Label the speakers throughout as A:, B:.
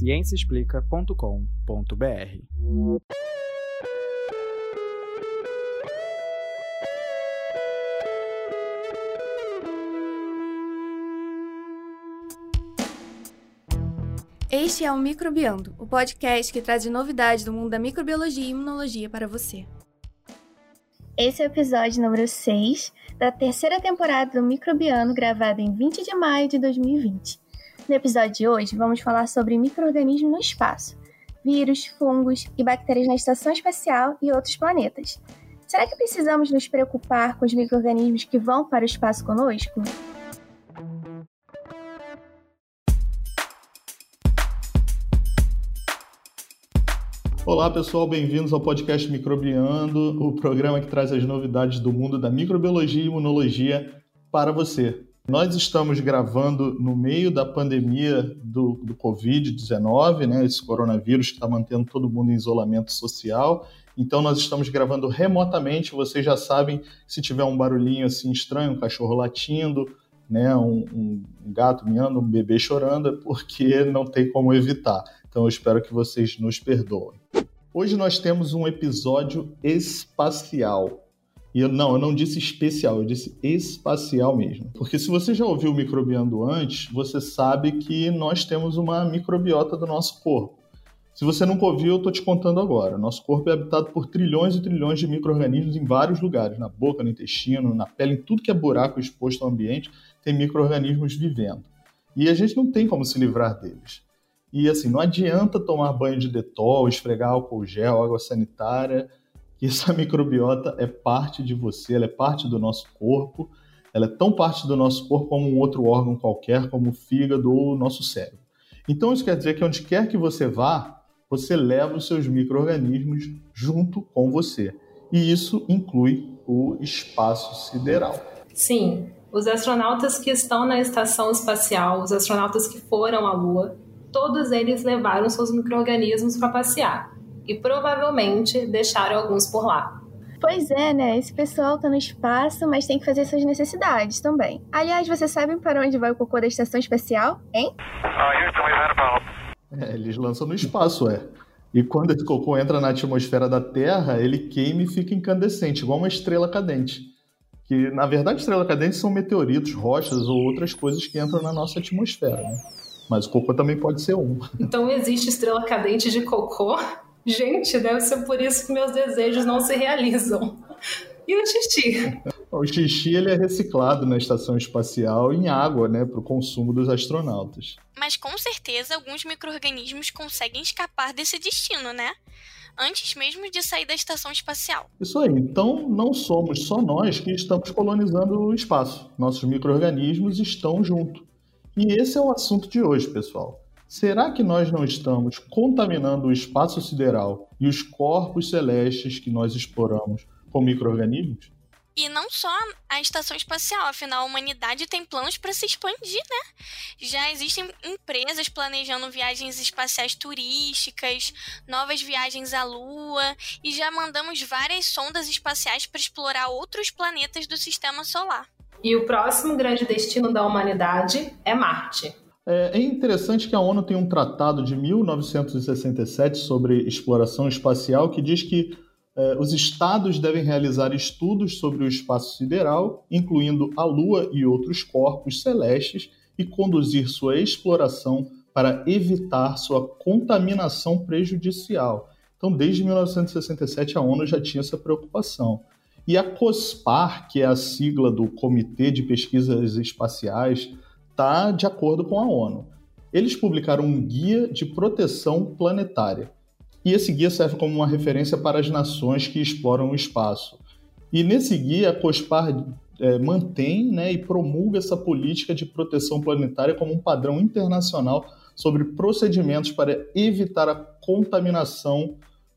A: ciênciaexplica.com.br.
B: Este é o Microbiando, o podcast que traz novidades do mundo da microbiologia e imunologia para você.
C: Esse é o episódio número 6 da terceira temporada do Microbiano, gravado em 20 de maio de 2020. No episódio de hoje, vamos falar sobre micro-organismos no espaço, vírus, fungos e bactérias na estação espacial e outros planetas. Será que precisamos nos preocupar com os micro-organismos que vão para o espaço conosco?
D: Olá pessoal, bem-vindos ao podcast Microbiando, o programa que traz as novidades do mundo da microbiologia e imunologia para você. Nós estamos gravando no meio da pandemia do, do Covid-19, né, esse coronavírus que está mantendo todo mundo em isolamento social. Então, nós estamos gravando remotamente. Vocês já sabem, se tiver um barulhinho assim estranho, um cachorro latindo, né, um, um gato miando, um bebê chorando, é porque não tem como evitar. Então, eu espero que vocês nos perdoem. Hoje nós temos um episódio espacial. E eu, não, eu não disse especial, eu disse espacial mesmo. Porque se você já ouviu microbiando antes, você sabe que nós temos uma microbiota do nosso corpo. Se você nunca ouviu, eu estou te contando agora. Nosso corpo é habitado por trilhões e trilhões de micro-organismos em vários lugares, na boca, no intestino, na pele, em tudo que é buraco exposto ao ambiente, tem micro-organismos vivendo. E a gente não tem como se livrar deles. E assim, não adianta tomar banho de detol, esfregar álcool gel, água sanitária, que essa microbiota é parte de você, ela é parte do nosso corpo, ela é tão parte do nosso corpo como um outro órgão qualquer, como o fígado ou o nosso cérebro. Então isso quer dizer que onde quer que você vá, você leva os seus micro-organismos junto com você. E isso inclui o espaço sideral.
E: Sim, os astronautas que estão na estação espacial, os astronautas que foram à Lua, todos eles levaram seus micro-organismos para passear e provavelmente deixaram alguns por lá.
C: Pois é, né? Esse pessoal tá no espaço, mas tem que fazer suas necessidades também. Aliás, vocês sabem para onde vai o cocô da estação espacial, hein?
D: É, eles lançam no espaço, é. E quando esse cocô entra na atmosfera da Terra, ele queima e fica incandescente, igual uma estrela cadente. Que, na verdade, estrela cadente são meteoritos, rochas ou outras coisas que entram na nossa atmosfera, né? Mas o cocô também pode ser um.
E: Então existe estrela cadente de cocô? Gente, deve ser por isso que meus desejos não se realizam. E o xixi?
D: O xixi ele é reciclado na estação espacial em água, né, para o consumo dos astronautas.
F: Mas com certeza alguns micro-organismos conseguem escapar desse destino, né? Antes mesmo de sair da estação espacial.
D: Isso aí. Então, não somos só nós que estamos colonizando o espaço. Nossos micro-organismos estão junto. E esse é o assunto de hoje, pessoal. Será que nós não estamos contaminando o espaço sideral e os corpos celestes que nós exploramos com micro-organismos?
F: E não só a estação espacial, afinal a humanidade tem planos para se expandir, né? Já existem empresas planejando viagens espaciais turísticas, novas viagens à Lua e já mandamos várias sondas espaciais para explorar outros planetas do sistema solar.
E: E o próximo grande destino da humanidade é Marte.
D: É, é interessante que a ONU tem um tratado de 1967 sobre exploração espacial que diz que é, os estados devem realizar estudos sobre o espaço sideral, incluindo a Lua e outros corpos celestes, e conduzir sua exploração para evitar sua contaminação prejudicial. Então, desde 1967, a ONU já tinha essa preocupação. E a COSPAR, que é a sigla do Comitê de Pesquisas Espaciais, está de acordo com a ONU. Eles publicaram um guia de proteção planetária. E esse guia serve como uma referência para as nações que exploram o espaço. E nesse guia, a COSPAR é, mantém né, e promulga essa política de proteção planetária como um padrão internacional sobre procedimentos para evitar a contaminação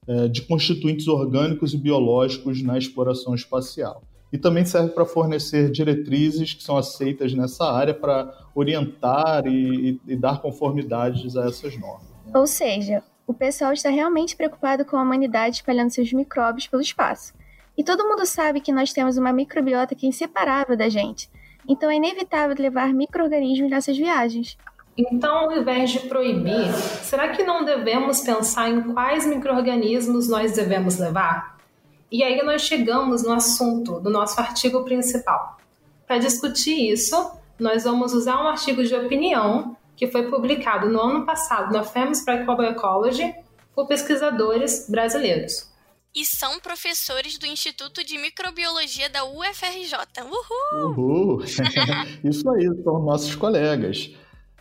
D: é, de constituintes orgânicos e biológicos na exploração espacial. E também serve para fornecer diretrizes que são aceitas nessa área para orientar e, e, dar conformidades a essas normas.
C: Né? Ou seja, o pessoal está realmente preocupado com a humanidade espalhando seus micróbios pelo espaço. E todo mundo sabe que nós temos uma microbiota que é inseparável da gente. Então é inevitável levar micro-organismos nessas viagens.
E: Então, ao invés de proibir, será que não devemos pensar em quais micro-organismos nós devemos levar? E aí nós chegamos no assunto do nosso artigo principal. Para discutir isso, nós vamos usar um artigo de opinião que foi publicado no ano passado na Famous Microbiology por pesquisadores brasileiros.
F: E são professores do Instituto de Microbiologia da UFRJ. Uhul!
D: Uhul! Isso aí, são nossos colegas.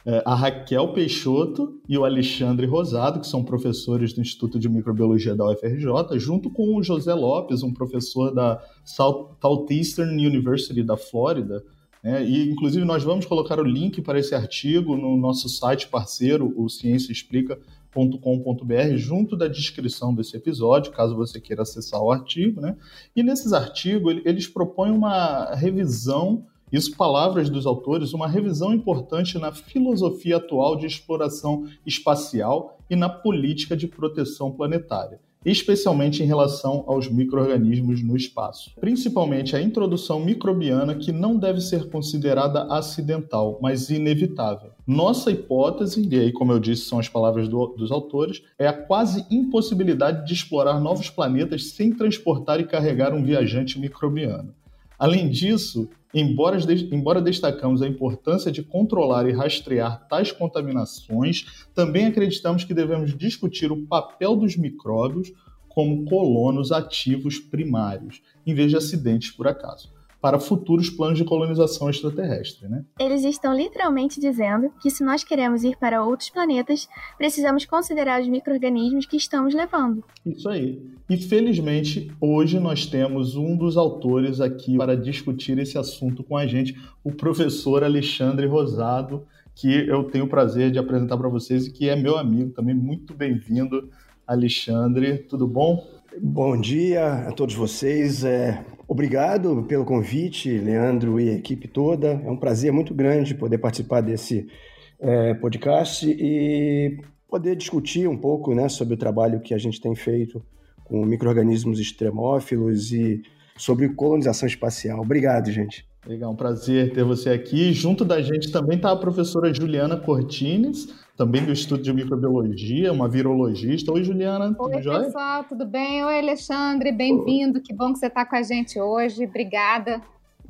D: É, a Raquel Peixoto e o Alexandre Rosado, que são professores do Instituto de Microbiologia da UFRJ, junto com o José Lopes, um professor da Southeastern University da Flórida. Né? E, inclusive, nós vamos colocar o link para esse artigo no nosso site parceiro, o cienciaexplica.com.br, junto da descrição desse episódio, caso você queira acessar o artigo. Né? E nesses artigos, eles propõem uma revisão isso, palavras dos autores, uma revisão importante na filosofia atual de exploração espacial e na política de proteção planetária, especialmente em relação aos micro-organismos no espaço. Principalmente a introdução microbiana, que não deve ser considerada acidental, mas inevitável. Nossa hipótese, e aí, como eu disse, são as palavras do, dos autores, é a quase impossibilidade de explorar novos planetas sem transportar e carregar um viajante microbiano. Além disso, embora, embora destacamos a importância de controlar e rastrear tais contaminações, também acreditamos que devemos discutir o papel dos micróbios como colonos ativos primários, em vez de acidentes por acaso para futuros planos de colonização extraterrestre. Né?
C: Eles estão literalmente dizendo que se nós queremos ir para outros planetas, precisamos considerar os micro-organismos que estamos levando.
D: Isso aí. E felizmente, hoje nós temos um dos autores aqui para discutir esse assunto com a gente, o professor Alexandre Rosado, que eu tenho o prazer de apresentar para vocês e que é meu amigo também. Muito bem-vindo, Alexandre. Tudo bom?
G: Bom dia a todos vocês. É, obrigado pelo convite, Leandro e a equipe toda. É um prazer muito grande poder participar desse é, podcast e poder discutir um pouco né, sobre o trabalho que a gente tem feito com micro-organismos extremófilos e sobre colonização espacial. Obrigado, gente.
D: Legal, um prazer ter você aqui. Junto da gente também está a professora Juliana Cortines, também do Instituto de Microbiologia, uma virologista. Oi, Juliana,
H: tudo Oi, jóia? pessoal, tudo bem? Oi, Alexandre, bem-vindo. Que bom que você está com a gente hoje. Obrigada.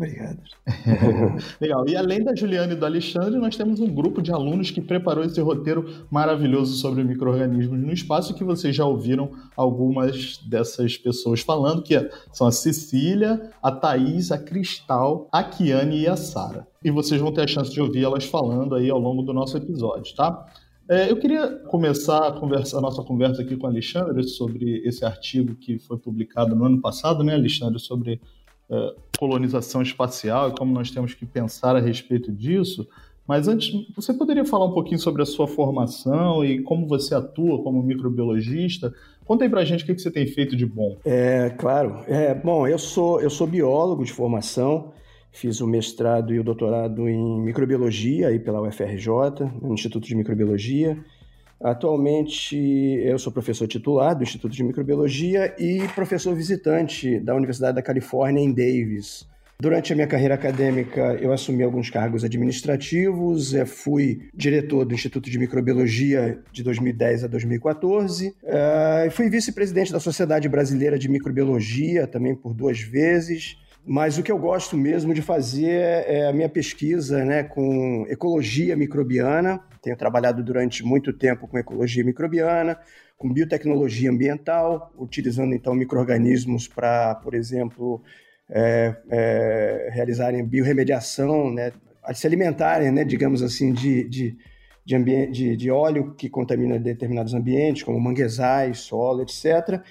G: Obrigado.
D: Legal. E além da Juliana e do Alexandre, nós temos um grupo de alunos que preparou esse roteiro maravilhoso sobre micro-organismos no espaço, que vocês já ouviram algumas dessas pessoas falando, que são a Cecília, a Thaís, a Cristal, a Kiane e a Sara. E vocês vão ter a chance de ouvir elas falando aí ao longo do nosso episódio, tá? É, eu queria começar a, conversa, a nossa conversa aqui com o Alexandre sobre esse artigo que foi publicado no ano passado, né, Alexandre, sobre é, colonização espacial e como nós temos que pensar a respeito disso. Mas antes, você poderia falar um pouquinho sobre a sua formação e como você atua como microbiologista? Conta aí pra gente o que você tem feito de bom.
G: É, claro. É, bom, eu sou, eu sou biólogo de formação, fiz o mestrado e o doutorado em microbiologia aí pela UFRJ, no Instituto de Microbiologia. Atualmente eu sou professor titular do Instituto de Microbiologia e professor visitante da Universidade da Califórnia em Davis. Durante a minha carreira acadêmica, eu assumi alguns cargos administrativos, eh, fui diretor do Instituto de Microbiologia de 2010 a 2014, eh, fui vice-presidente da Sociedade Brasileira de Microbiologia também por duas vezes, mas o que eu gosto mesmo de fazer é a minha pesquisa né, com ecologia microbiana. Tenho trabalhado durante muito tempo com ecologia microbiana, com biotecnologia ambiental, utilizando então micro-organismos para, por exemplo, é, é, realizarem biorremediação, né, se alimentarem, né, digamos assim, de, de, de, de, de óleo que contamina determinados ambientes, como manguezais, solo, etc.,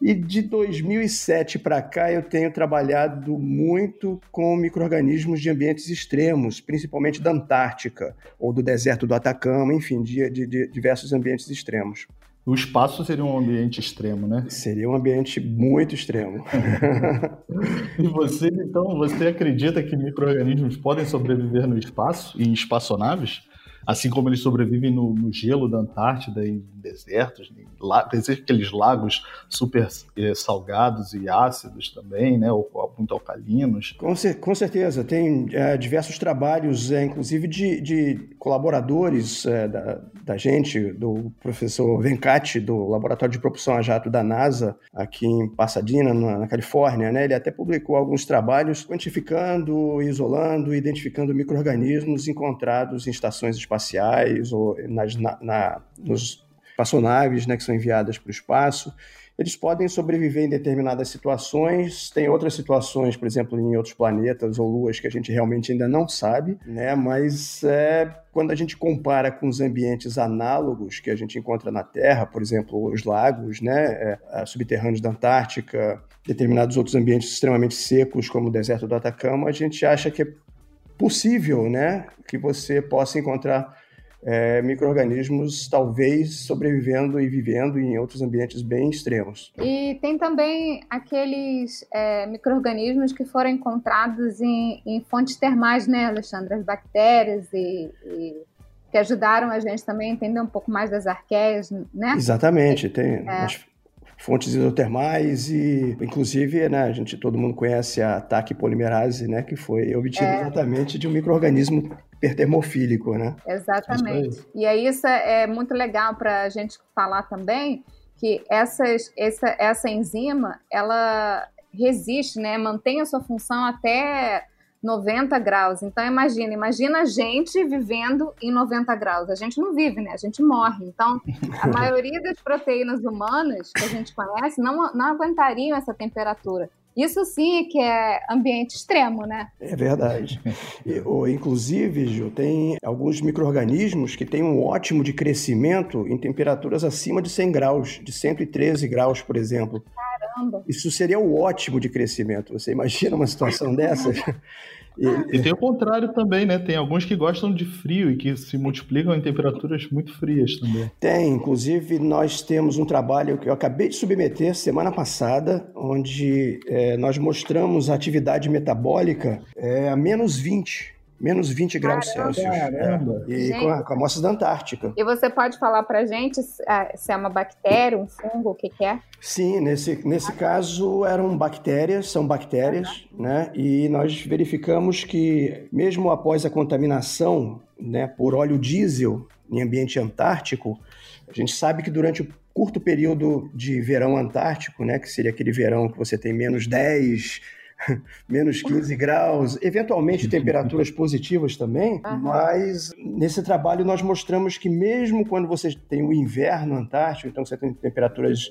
G: e de 2007 para cá eu tenho trabalhado muito com micro-organismos de ambientes extremos, principalmente da Antártica ou do deserto do Atacama, enfim, de, de, de diversos ambientes extremos.
D: O espaço seria um ambiente extremo, né?
G: Seria um ambiente muito extremo.
D: e você, então, você acredita que micro-organismos podem sobreviver no espaço, em espaçonaves? Assim como eles sobrevivem no, no gelo da Antártida, em desertos, em la, aqueles lagos super eh, salgados e ácidos também, né? Ou, ou muito alcalinos.
G: Com, com certeza, tem é, diversos trabalhos, é, inclusive de, de colaboradores é, da, da gente, do professor Venkati, do Laboratório de Propulsão a Jato da NASA, aqui em Pasadena, na, na Califórnia, né? Ele até publicou alguns trabalhos quantificando, isolando, identificando micro-organismos encontrados em estações espaciais ou nas, na, na, nos espaçonaves né, que são enviadas para o espaço. Eles podem sobreviver em determinadas situações, tem outras situações, por exemplo, em outros planetas ou luas que a gente realmente ainda não sabe, né? mas é, quando a gente compara com os ambientes análogos que a gente encontra na Terra, por exemplo, os lagos né, é, subterrâneos da Antártica, determinados outros ambientes extremamente secos, como o deserto do Atacama, a gente acha que possível né, que você possa encontrar é, micro-organismos talvez sobrevivendo e vivendo em outros ambientes bem extremos.
H: E tem também aqueles é, micro-organismos que foram encontrados em, em, fontes termais, né, Alexandre? As bactérias e, e, que ajudaram a gente também a entender um pouco mais das arqueias, né?
G: Exatamente. Tem é fontes hidrotermais e, inclusive, né, a gente, todo mundo conhece a TAC polimerase, né, que foi obtida é. exatamente de um microorganismo hipertermofílico, né?
H: Exatamente. E aí isso é, é muito legal para a gente falar também que essas, essa, essa enzima, ela resiste, né, mantém a sua função até 90 graus. Então imagina, imagina a gente vivendo em 90 graus. A gente não vive, né? A gente morre. Então, a maioria das proteínas humanas que a gente conhece não, não aguentariam essa temperatura. Isso sim é que é ambiente extremo, né?
G: É verdade. Inclusive, Gil, tem alguns micro-organismos que têm um ótimo de crescimento em temperaturas acima de 100 graus, de 113 graus, por exemplo.
H: Caramba!
G: Isso seria o ótimo de crescimento. Você imagina uma situação dessa?
D: E, e, tem o contrário também, né? Tem alguns que gostam de frio e que se multiplicam em temperaturas muito frias também.
G: Tem, inclusive nós temos um trabalho que eu acabei de submeter semana passada, onde é, nós mostramos a atividade metabólica é, a menos 20 menos 20 graus Caramba. Celsius. Caramba. É. E com, a, com, amostras da Antártica.
H: E você pode falar para gente é, se é uma bactéria, um fungo, o que, que é?
G: Sim, nesse, nesse caso eram bactérias, são bactérias, uhum. né? E nós verificamos que mesmo após a contaminação né, por óleo diesel em ambiente antártico, a gente sabe que durante o curto período de verão antártico, né, que seria aquele verão que você tem menos 10, menos 15 graus, eventualmente temperaturas positivas também, uhum. mas nesse trabalho nós mostramos que mesmo quando você tem o inverno antártico, então você tem temperaturas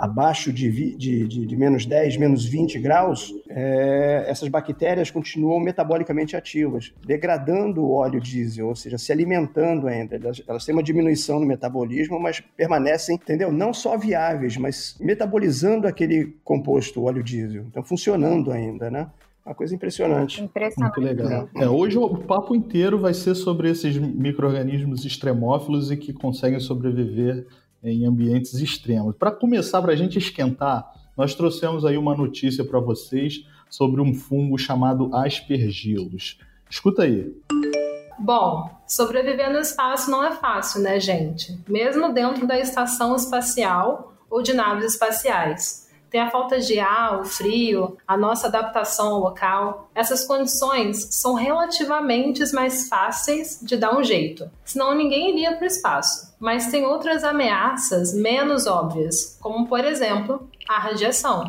G: abaixo de, de, de, de, menos 10, menos 20 graus, é, essas bactérias continuam metabolicamente ativas, degradando o óleo diesel, ou seja, se alimentando ainda. Elas, elas têm uma diminuição no metabolismo, mas permanecem, entendeu? Não só viáveis, mas metabolizando aquele composto, o óleo diesel. Então, funcionando ainda, né? Uma coisa impressionante.
H: Impressionante.
D: Muito legal. É, hoje o papo inteiro vai ser sobre esses micro-organismos extremófilos e que conseguem sobreviver em ambientes extremos. Para começar, para a gente esquentar, nós trouxemos aí uma notícia para vocês sobre um fungo chamado aspergilos. Escuta aí.
E: Bom, sobreviver no espaço não é fácil, né, gente? Mesmo dentro da estação espacial ou de naves espaciais tem a falta de ar, o frio, a nossa adaptação ao local. Essas condições são relativamente mais fáceis de dar um jeito, senão ninguém iria para o espaço. Mas tem outras ameaças menos óbvias, como por exemplo a radiação.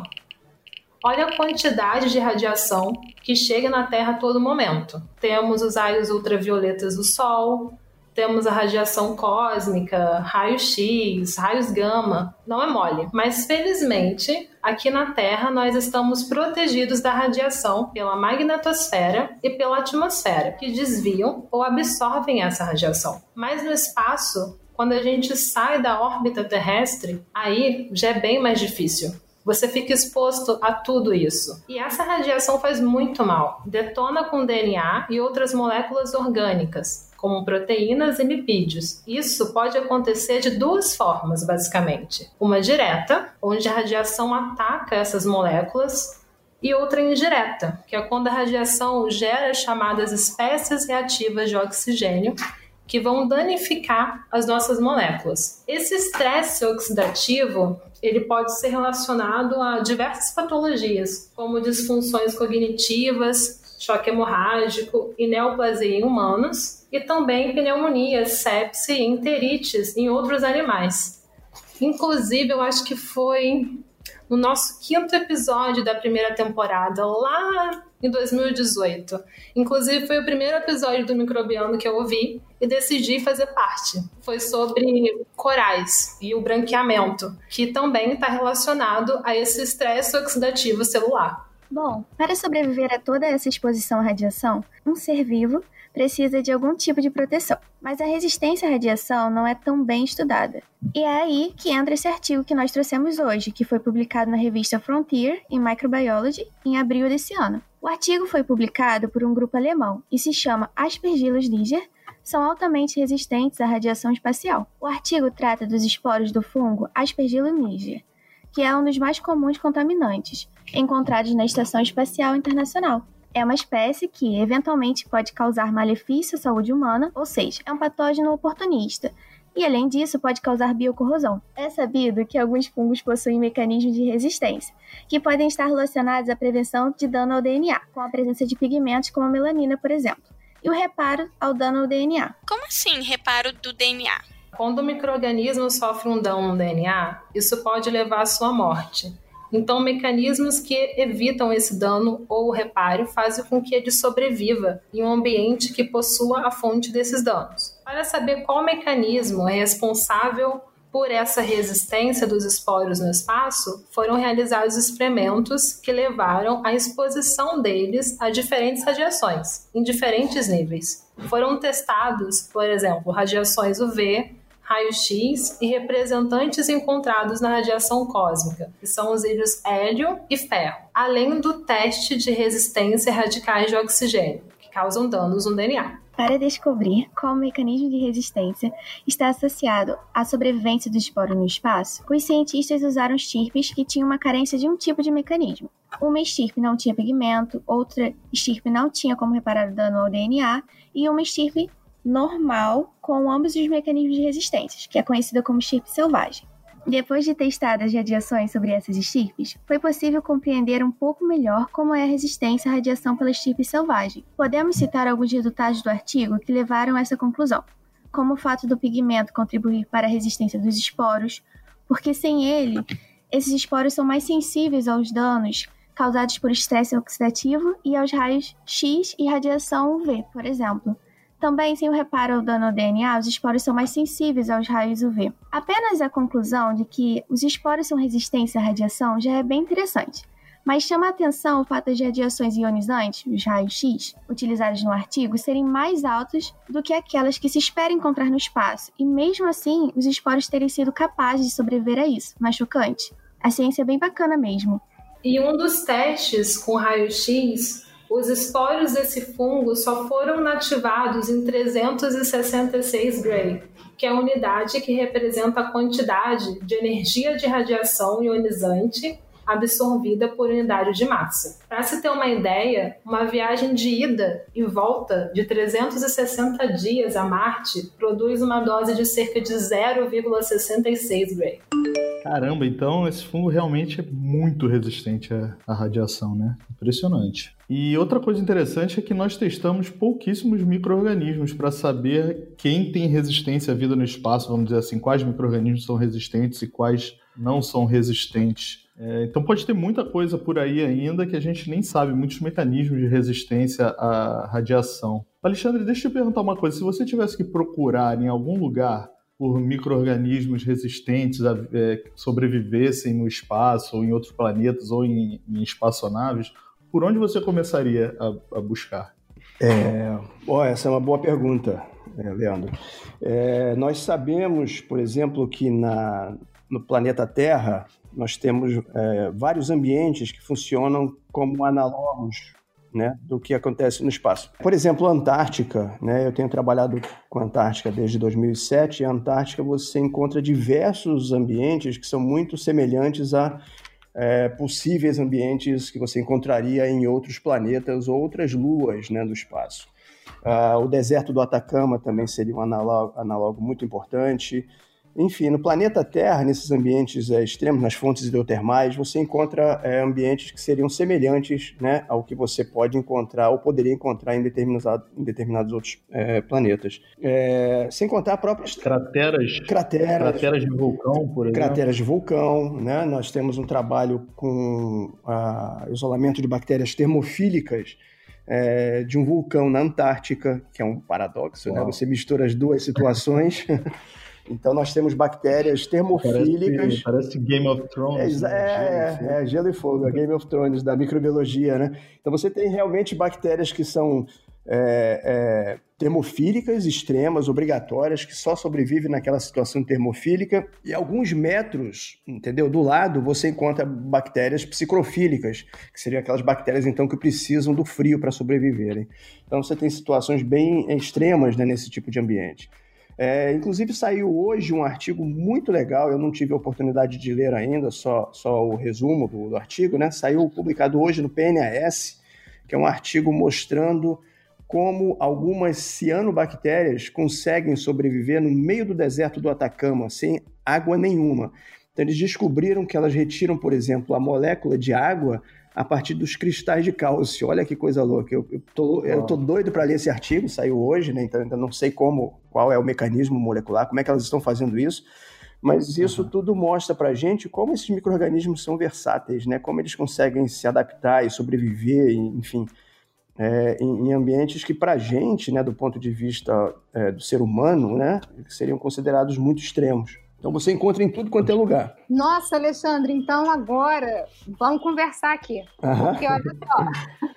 E: Olha a quantidade de radiação que chega na Terra a todo momento. Temos os raios ultravioletas do Sol, temos a radiação cósmica, raios-x, raios gama. Não é mole. Mas felizmente, aqui na Terra, nós estamos protegidos da radiação pela magnetosfera e pela atmosfera, que desviam ou absorvem essa radiação. Mas no espaço, quando a gente sai da órbita terrestre, aí já é bem mais difícil. Você fica exposto a tudo isso. E essa radiação faz muito mal. Detona com DNA e outras moléculas orgânicas, como proteínas e lipídios. Isso pode acontecer de duas formas, basicamente: uma direta, onde a radiação ataca essas moléculas, e outra indireta, que é quando a radiação gera as chamadas espécies reativas de oxigênio, que vão danificar as nossas moléculas. Esse estresse oxidativo ele pode ser relacionado a diversas patologias, como disfunções cognitivas, choque hemorrágico e neoplasia em humanos, e também pneumonia, sepse e enterites em outros animais. Inclusive, eu acho que foi no nosso quinto episódio da primeira temporada, lá em 2018. Inclusive, foi o primeiro episódio do Microbiano que eu ouvi e decidi fazer parte. Foi sobre corais e o branqueamento, que também está relacionado a esse estresse oxidativo celular.
C: Bom, para sobreviver a toda essa exposição à radiação, um ser vivo precisa de algum tipo de proteção. Mas a resistência à radiação não é tão bem estudada. E é aí que entra esse artigo que nós trouxemos hoje, que foi publicado na revista Frontier in Microbiology em abril desse ano. O artigo foi publicado por um grupo alemão e se chama Aspergillus niger, são altamente resistentes à radiação espacial. O artigo trata dos esporos do fungo Aspergillus niger, que é um dos mais comuns contaminantes encontrados na Estação Espacial Internacional. É uma espécie que, eventualmente, pode causar malefício à saúde humana, ou seja, é um patógeno oportunista, e além disso pode causar biocorrosão. É sabido que alguns fungos possuem mecanismos de resistência, que podem estar relacionados à prevenção de dano ao DNA, com a presença de pigmentos como a melanina, por exemplo, e o reparo ao dano ao DNA.
F: Como assim, reparo do DNA?
E: Quando o microorganismo sofre um dano no DNA, isso pode levar à sua morte. Então, mecanismos que evitam esse dano ou reparo fazem com que ele sobreviva em um ambiente que possua a fonte desses danos. Para saber qual mecanismo é responsável por essa resistência dos esporos no espaço, foram realizados experimentos que levaram à exposição deles a diferentes radiações, em diferentes níveis. Foram testados, por exemplo, radiações UV, raio-x e representantes encontrados na radiação cósmica, que são os íons hélio e ferro, além do teste de resistência a radicais de oxigênio, que causam danos no DNA.
C: Para descobrir qual mecanismo de resistência está associado à sobrevivência do esporo no espaço, os cientistas usaram estirpes que tinham uma carência de um tipo de mecanismo. Uma estirpe não tinha pigmento, outra estirpe não tinha como reparar o dano ao DNA, e uma estirpe normal com ambos os mecanismos de resistência, que é conhecida como chip selvagem. Depois de testadas radiações sobre essas estirpes, foi possível compreender um pouco melhor como é a resistência à radiação pela estirpe selvagem. Podemos citar alguns resultados do artigo que levaram a essa conclusão, como o fato do pigmento contribuir para a resistência dos esporos, porque sem ele, esses esporos são mais sensíveis aos danos causados por estresse oxidativo e aos raios X e radiação UV, por exemplo. Também, sem o reparo ao dano ao DNA, os esporos são mais sensíveis aos raios UV. Apenas a conclusão de que os esporos são resistentes à radiação já é bem interessante. Mas chama a atenção o fato de radiações ionizantes, os raios X, utilizados no artigo, serem mais altos do que aquelas que se espera encontrar no espaço, e mesmo assim, os esporos terem sido capazes de sobreviver a isso. Mais chocante. A ciência é bem bacana mesmo.
E: E um dos testes com raio-x os esporos desse fungo só foram nativados em 366 Gray, que é a unidade que representa a quantidade de energia de radiação ionizante absorvida por unidade de massa. Para se ter uma ideia, uma viagem de ida e volta de 360 dias a Marte produz uma dose de cerca de 0,66 Gray.
D: Caramba, então esse fungo realmente é muito resistente à radiação, né? Impressionante. E outra coisa interessante é que nós testamos pouquíssimos micro-organismos para saber quem tem resistência à vida no espaço, vamos dizer assim, quais micro-organismos são resistentes e quais não são resistentes. É, então pode ter muita coisa por aí ainda que a gente nem sabe, muitos mecanismos de resistência à radiação. Alexandre, deixa eu te perguntar uma coisa. Se você tivesse que procurar em algum lugar por micro-organismos resistentes a, é, sobrevivessem no espaço, ou em outros planetas, ou em, em espaçonaves, por onde você começaria a, a buscar?
G: É, essa é uma boa pergunta, é, Leandro. É, nós sabemos, por exemplo, que na, no planeta Terra nós temos é, vários ambientes que funcionam como análogos né, do que acontece no espaço. Por exemplo, a Antártica, né, eu tenho trabalhado com a Antártica desde 2007, e a Antártica você encontra diversos ambientes que são muito semelhantes a é, possíveis ambientes que você encontraria em outros planetas ou outras luas né, do espaço. Uh, o deserto do Atacama também seria um análogo, análogo muito importante. Enfim, no planeta Terra, nesses ambientes é, extremos, nas fontes hidrotermais, você encontra é, ambientes que seriam semelhantes né, ao que você pode encontrar ou poderia encontrar em determinados, em determinados outros é, planetas. É, sem contar próprias...
D: Crateras,
G: crateras,
D: crateras de vulcão, por exemplo.
G: Crateras de vulcão. Né? Nós temos um trabalho com a, isolamento de bactérias termofílicas é, de um vulcão na Antártica, que é um paradoxo, né? Você mistura as duas situações. Então nós temos bactérias termofílicas.
D: Parece, parece Game of Thrones.
G: É, né? é, é, gelo e fogo, é Game of Thrones da microbiologia, né? Então você tem realmente bactérias que são é, é, termofílicas extremas, obrigatórias, que só sobrevivem naquela situação termofílica, e alguns metros, entendeu? Do lado você encontra bactérias psicrofílicas, que seriam aquelas bactérias então que precisam do frio para sobreviverem. Então você tem situações bem extremas né, nesse tipo de ambiente. É, inclusive saiu hoje um artigo muito legal, eu não tive a oportunidade de ler ainda, só, só o resumo do, do artigo, né? Saiu publicado hoje no PNAS, que é um artigo mostrando como algumas cianobactérias conseguem sobreviver no meio do deserto do Atacama, sem água nenhuma. Então, eles descobriram que elas retiram, por exemplo, a molécula de água a partir dos cristais de cálcio. Olha que coisa louca. Eu, eu, tô, eu tô doido para ler esse artigo, saiu hoje, né? Então ainda não sei como, qual é o mecanismo molecular, como é que elas estão fazendo isso. Mas isso uhum. tudo mostra para a gente como esses micro-organismos são versáteis, né? Como eles conseguem se adaptar e sobreviver, enfim, é, em, em, ambientes que para a gente, né, do ponto de vista é, do ser humano, né, seriam considerados muito extremos. Então você encontra em tudo quanto é lugar.
H: Nossa, Alexandre, então agora vamos conversar aqui. Porque olha só,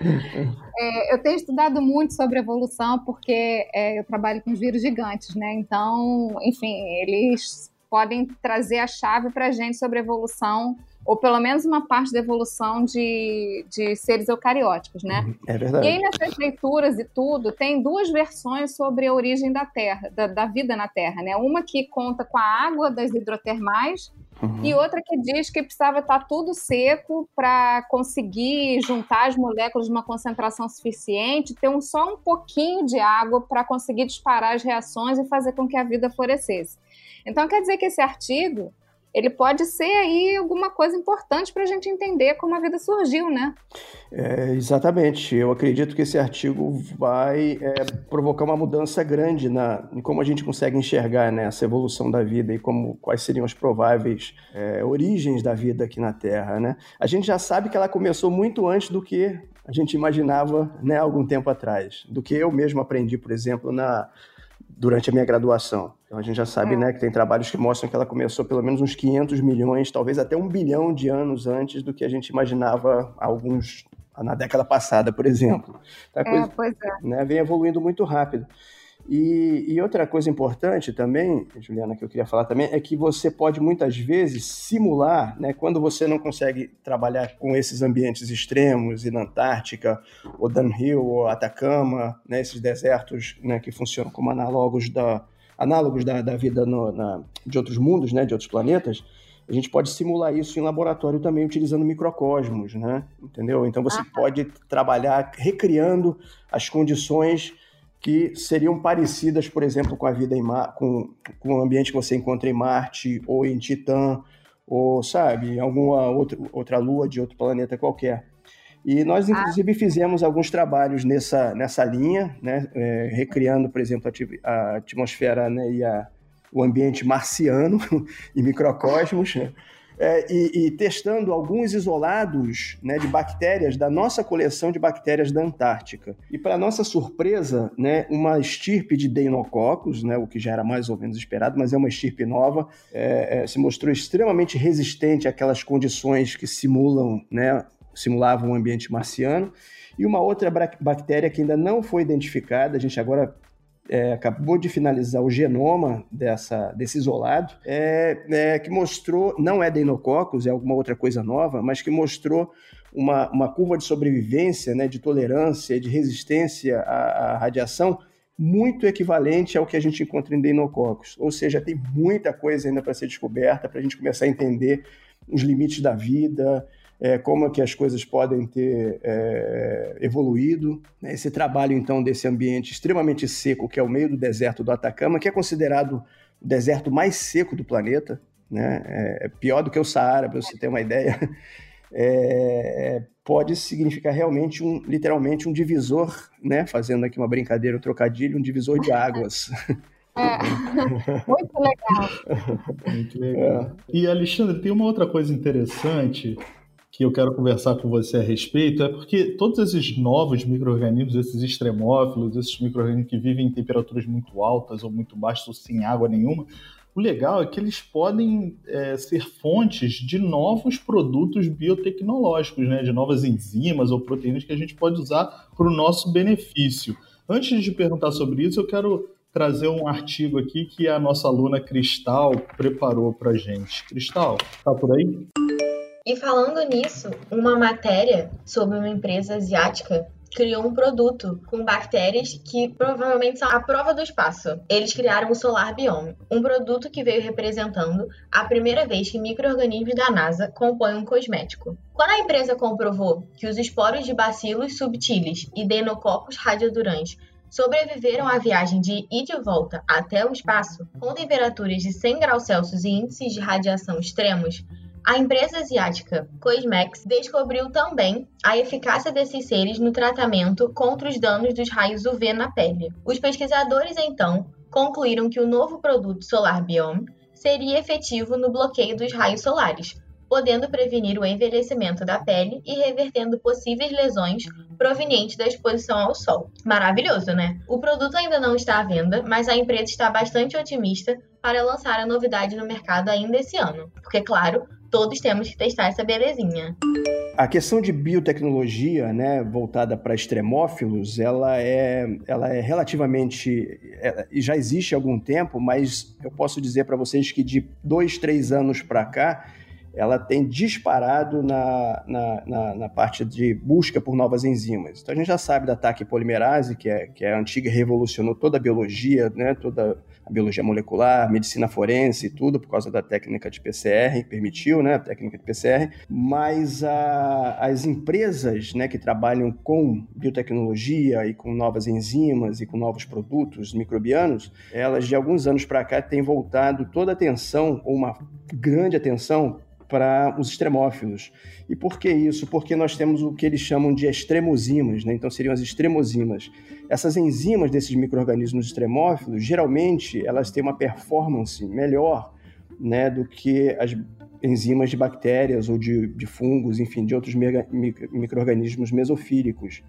H: é, eu tenho estudado muito sobre evolução porque é, eu trabalho com os vírus gigantes, né? Então, enfim, eles podem trazer a chave para a gente sobre evolução ou pelo menos uma parte da evolução de, de seres eucarióticos, né?
G: Uhum, é verdade.
H: E aí nessas leituras e tudo, tem duas versões sobre a origem da Terra, da, da vida na Terra, né? Uma que conta com a água das hidrotermais uhum. e outra que diz que precisava estar tudo seco para conseguir juntar as moléculas de uma concentração suficiente, ter um, só um pouquinho de água para conseguir disparar as reações e fazer com que a vida florescesse. Então quer dizer que esse artigo ele pode ser aí alguma coisa importante para a gente entender como a vida surgiu, né?
G: É, exatamente. Eu acredito que esse artigo vai é, provocar uma mudança grande na, em como a gente consegue enxergar né, essa evolução da vida e como, quais seriam as prováveis é, origens da vida aqui na Terra. Né? A gente já sabe que ela começou muito antes do que a gente imaginava né, algum tempo atrás, do que eu mesmo aprendi, por exemplo, na, durante a minha graduação. Então a gente já sabe, é. né, que tem trabalhos que mostram que ela começou pelo menos uns 500 milhões, talvez até um bilhão de anos antes do que a gente imaginava alguns na década passada, por exemplo.
H: Então, a coisa, é, pois é.
G: Né, vem evoluindo muito rápido. E, e, outra coisa importante também, Juliana, que eu queria falar também, é que você pode muitas vezes simular, né, quando você não consegue trabalhar com esses ambientes extremos, e na Antártica, ou Dunhill, ou Atacama, né, esses desertos né, que funcionam como análogos da, análogos da, da vida no, na, de outros mundos, né, de outros planetas, a gente pode simular isso em laboratório também utilizando microcosmos, né? Entendeu? Então você ah. pode trabalhar recriando as condições que seriam parecidas, por exemplo, com a vida em Mar com, com o ambiente que você encontra em Marte ou em Titã, ou sabe, em alguma outra, outra lua de outro planeta qualquer. E nós, ah. inclusive, ah. fizemos alguns trabalhos nessa, nessa linha, né? É, recriando, por exemplo, a, atmosfera né? e a, o ambiente marciano e microcosmos, né? É, e, e, testando alguns isolados né, de bactérias da nossa coleção de bactérias da Antártica. E, para nossa surpresa, né, uma estirpe de Deinococcus, né, o que já era mais ou menos esperado, mas é uma estirpe nova, é, é, se mostrou extremamente resistente àquelas condições que simulam, né, simulavam um ambiente marciano. E uma outra bactéria que ainda não foi identificada, a gente agora é, acabou de finalizar o genoma dessa, desse isolado, é, é, que mostrou, não é Deinococcus, é alguma outra coisa nova, mas que mostrou uma, uma curva de sobrevivência, né, de tolerância, de resistência à, à radiação muito equivalente ao que a gente encontra em Deinococcus. Ou seja, tem muita coisa ainda para ser descoberta, para a gente começar a entender os limites da vida, é, como é que as coisas podem ter é, evoluído. Né? Esse trabalho, então, desse ambiente extremamente seco, que é o meio do deserto do Atacama, que é considerado o deserto mais seco do planeta, né? é pior do que o Saara, para você ter uma ideia, é, pode significar realmente, um, literalmente, um divisor, né? fazendo aqui uma brincadeira, um trocadilho, um divisor de águas.
H: É. Muito legal.
D: Muito legal. É. E, Alexandre, tem uma outra coisa interessante que eu quero conversar com você a respeito, é porque todos esses novos micro-organismos, esses extremófilos, esses micro-organismos que vivem em temperaturas muito altas ou muito baixas ou sem água nenhuma, o legal é que eles podem é, ser fontes de novos produtos biotecnológicos, né? de novas enzimas ou proteínas que a gente pode usar para o nosso benefício. Antes de perguntar sobre isso, eu quero trazer um artigo aqui que a nossa aluna Cristal preparou para gente. Cristal, tá por aí?
I: E falando nisso, uma matéria sobre uma empresa asiática criou um produto com bactérias que provavelmente são a prova do espaço. Eles criaram o Solar Biome, um produto que veio representando a primeira vez que micro-organismos da NASA compõem um cosmético. Quando a empresa comprovou que os esporos de bacilos subtilis e denococos radiodurantes sobreviveram à viagem de ida e volta até o espaço, com temperaturas de 100 graus Celsius e índices de radiação extremos, a empresa asiática Cosmex descobriu também a eficácia desses seres no tratamento contra os danos dos raios UV na pele. Os pesquisadores então concluíram que o novo produto Solar Biome seria efetivo no bloqueio dos raios solares, podendo prevenir o envelhecimento da pele e revertendo possíveis lesões provenientes da exposição ao sol. Maravilhoso, né? O produto ainda não está à venda, mas a empresa está bastante otimista para lançar a novidade no mercado ainda esse ano, porque, claro, todos temos que testar essa belezinha.
G: A questão de biotecnologia, né, voltada para extremófilos, ela é, ela é relativamente, é, já existe há algum tempo, mas eu posso dizer para vocês que de dois, três anos para cá, ela tem disparado na, na, na, na, parte de busca por novas enzimas. Então a gente já sabe da TAC polimerase, que é, que é antiga, revolucionou toda a biologia, né, toda a biologia molecular, medicina forense e tudo, por causa da técnica de PCR, permitiu né, a técnica de PCR, mas a, as empresas né, que trabalham com biotecnologia e com novas enzimas e com novos produtos microbianos, elas de alguns anos para cá têm voltado toda a atenção, ou uma grande atenção, para os extremófilos. E por que isso? Porque nós temos o que eles chamam de extremozimas, né? então seriam as extremozimas. Essas enzimas desses micro-organismos extremófilos, geralmente, elas têm uma performance melhor né, do que as enzimas de bactérias ou de, de fungos, enfim, de outros micro-organismos mesofílicos.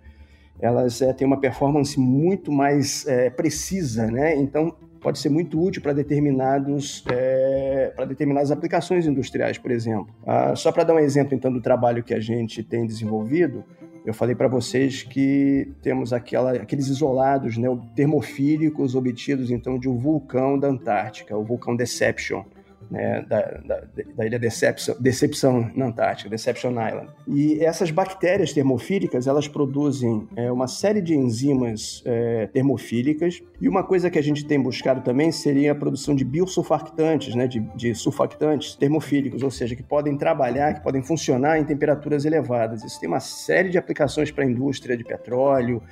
G: Elas é, têm uma performance muito mais é, precisa, né? Então, pode ser muito útil para determinados é, para determinadas aplicações industriais, por exemplo. Ah, só para dar um exemplo então do trabalho que a gente tem desenvolvido, eu falei para vocês que temos aquela, aqueles isolados, né, termofílicos obtidos então de um vulcão da Antártica, o vulcão Deception né, da, da, da, ilha Decepção na Antártica, Deception Island. E essas bactérias termofílicas, elas produzem é, uma série de enzimas é, termofílicas e uma coisa que a gente tem buscado também seria a produção de biosulfactantes, né, de, de sulfactantes termofílicos, ou seja, que podem trabalhar, que podem funcionar em temperaturas elevadas. Isso tem uma série de aplicações para a indústria de petróleo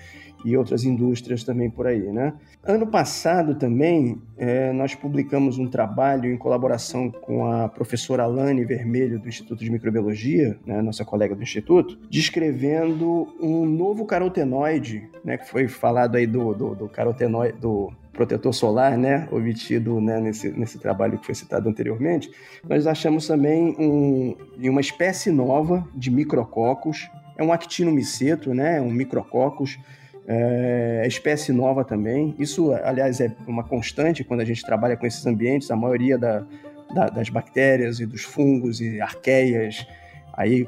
G: e outras indústrias também por aí, né? Ano passado também é, nós publicamos um trabalho em colaboração com a professora Alane Vermelho do Instituto de Microbiologia, né, nossa colega do Instituto, descrevendo um novo carotenoide, né, que foi falado aí do, do, do carotenoide, do protetor solar, né, obtido né, nesse, nesse trabalho que foi citado anteriormente, nós achamos também um, uma espécie nova de micrococos, é um actinomiceto, né, um micrococos, é, espécie nova também. Isso, aliás, é uma constante quando a gente trabalha com esses ambientes. A maioria da, da, das bactérias e dos fungos e arqueias, aí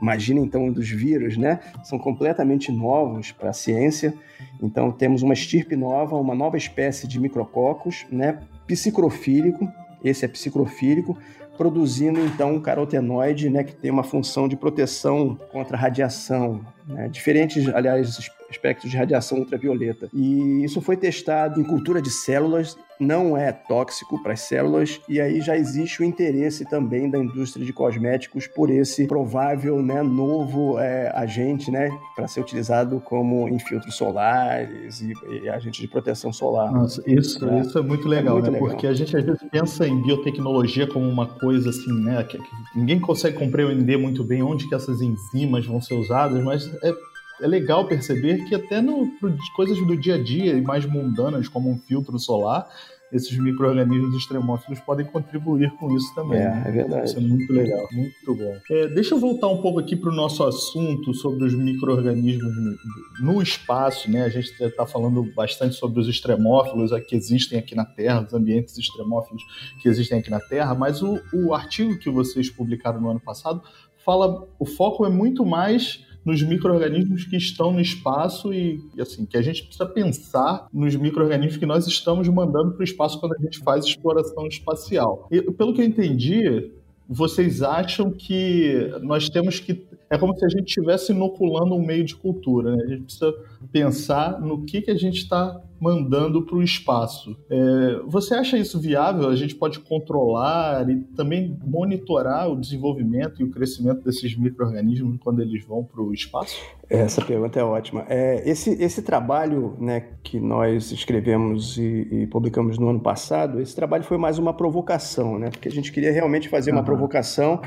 G: imagina então dos vírus, né? São completamente novos para a ciência. Então temos uma estirpe nova, uma nova espécie de micrococos, né? Psicrofílico. Esse é psicrofílico, produzindo então um carotenoide, né, que tem uma função de proteção contra radiação, né, diferentes, aliás, espectros de radiação ultravioleta. E isso foi testado em cultura de células, não é tóxico para as células, e aí já existe o interesse também da indústria de cosméticos por esse provável né, novo é, agente né, para ser utilizado como em filtros solares e, e agentes de proteção solar.
D: Nossa, isso é, isso é muito legal, é muito né? Legal. Porque a gente às vezes pensa em biotecnologia como uma coisa assim, né? Que, que ninguém consegue compreender muito bem onde que essas enzimas vão ser usadas, mas é é legal perceber que até no coisas do dia a dia e mais mundanas, como um filtro solar, esses micro-organismos extremófilos podem contribuir com isso também. É,
G: né? é verdade.
D: Isso é muito legal, muito bom. É, deixa eu voltar um pouco aqui para o nosso assunto sobre os micro-organismos no, no, espaço. Né? A gente está falando bastante sobre os extremófilos que existem aqui na Terra, os ambientes extremófilos que existem aqui na Terra, mas o, o artigo que vocês publicaram no ano passado fala, o foco é muito mais nos micro-organismos que estão no espaço e, assim, que a gente precisa pensar nos micro-organismos que nós estamos mandando para o espaço quando a gente faz exploração espacial. E, pelo que eu entendi, vocês acham que nós temos que. É como se a gente estivesse inoculando um meio de cultura, né? A gente precisa pensar no que, que a gente está mandando para o espaço. É, você acha isso viável? A gente pode controlar e também monitorar o desenvolvimento e o crescimento desses micro-organismos quando eles vão para o espaço?
G: Essa pergunta é ótima. É, esse, esse trabalho né, que nós escrevemos e, e, publicamos no ano passado, esse trabalho foi mais uma provocação, né? Porque a gente queria realmente fazer uma provocação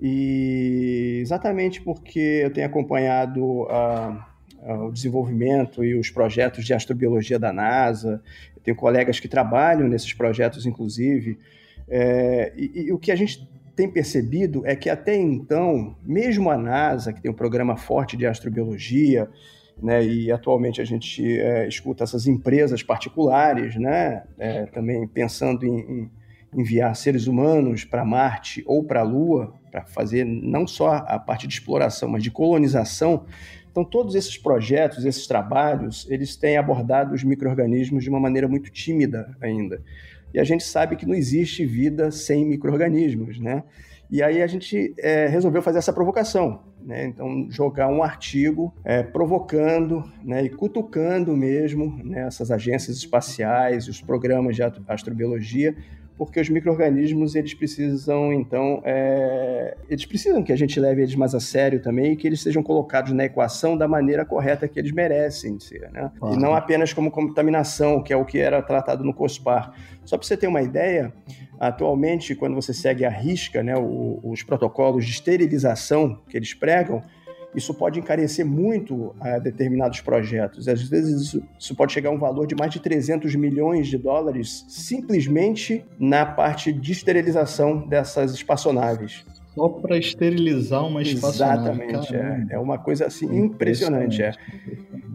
G: e exatamente porque eu tenho acompanhado a o desenvolvimento e os projetos de astrobiologia da NASA. Eu tenho colegas que trabalham nesses projetos, inclusive. É, e, e, o que a gente tem percebido é que até então, mesmo a NASA, que tem um programa forte de astrobiologia, né, e atualmente a gente é, escuta essas empresas particulares, né, é, também pensando em, em enviar seres humanos para Marte ou para a Lua, para fazer não só a parte de exploração, mas de colonização então, todos esses projetos, esses trabalhos, eles têm abordado os micro-organismos de uma maneira muito tímida ainda. E a gente sabe que não existe vida sem micro-organismos, né? E aí a gente é, resolveu fazer essa provocação, né? Então, jogar um artigo é, provocando né, e cutucando mesmo né, essas agências espaciais, os programas de astrobiologia, porque os micro-organismos eles precisam, então, é... eles precisam que a gente leve eles mais a sério também e que eles sejam colocados na equação da maneira correta que eles merecem ser, né? E não apenas como contaminação, que é o que era tratado no COSPAR. Só para você ter uma ideia, atualmente, quando você segue a risca, né, os protocolos de esterilização que eles pregam, isso pode encarecer muito a determinados projetos. Às vezes, isso, isso, pode chegar a um valor de mais de 300 milhões de dólares simplesmente na parte de esterilização dessas espaçonaves.
D: Só para esterilizar uma espaçonave.
G: Exatamente, é, é, uma coisa assim impressionante. É.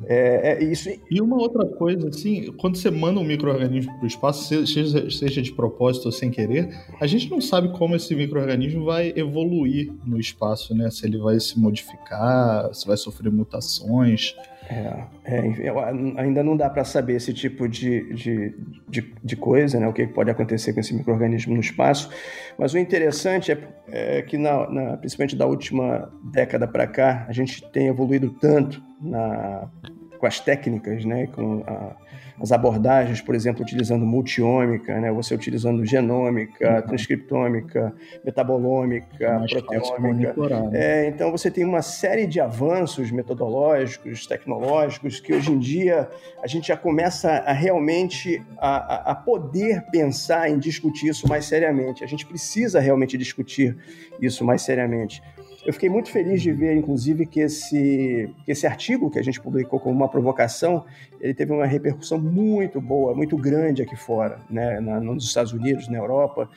G: É, é, isso.
D: E uma outra coisa, assim, quando você manda um microorganismo para o espaço, seja, seja de propósito ou sem querer, a gente não sabe como esse microorganismo vai evoluir no espaço, né? Se ele vai se modificar, se vai sofrer mutações.
G: É, é, ainda não dá para saber esse tipo de, de, de, de, coisa, né? o que pode acontecer com esse microorganismo no espaço. Mas o interessante é, é que, na, na, principalmente da última década para cá, a gente tem evoluído tanto na, com as técnicas, né? com a, as abordagens, por exemplo, utilizando multiômica, né? você utilizando genômica, uhum. transcriptômica, metabolômica, proteômica. É, então você tem uma série de avanços metodológicos, tecnológicos, que hoje em dia a gente já começa a realmente a, a poder pensar em discutir isso mais seriamente. A gente precisa realmente discutir isso mais seriamente. Eu fiquei muito feliz de ver, inclusive, que esse, que esse artigo que a gente publicou como uma provocação, ele teve uma repercussão muito boa, muito grande aqui fora, né, na, nos Estados Unidos, na Europa.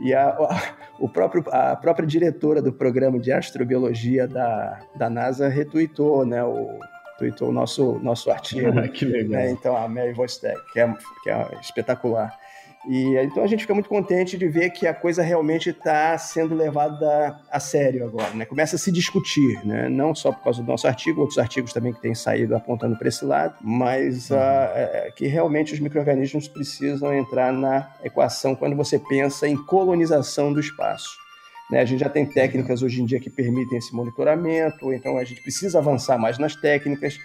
G: E a, a, o próprio, a própria diretora do programa de astrobiologia da, da NASA retuitou, né, o, tweetou o nosso, nosso artigo.
D: que legal.
G: Né, então, a Mary Vostek, que é, que é espetacular. E então a gente fica muito contente de ver que a coisa realmente está sendo levada a sério agora, né? Começa a se discutir, né? Não só por causa do nosso artigo, outros artigos também que têm saído apontando para esse lado, mas uh, é, que realmente os micro-organismos precisam entrar na equação quando você pensa em colonização do espaço. Né? A gente já tem técnicas hoje em dia que permitem esse monitoramento, então a gente precisa avançar mais nas técnicas.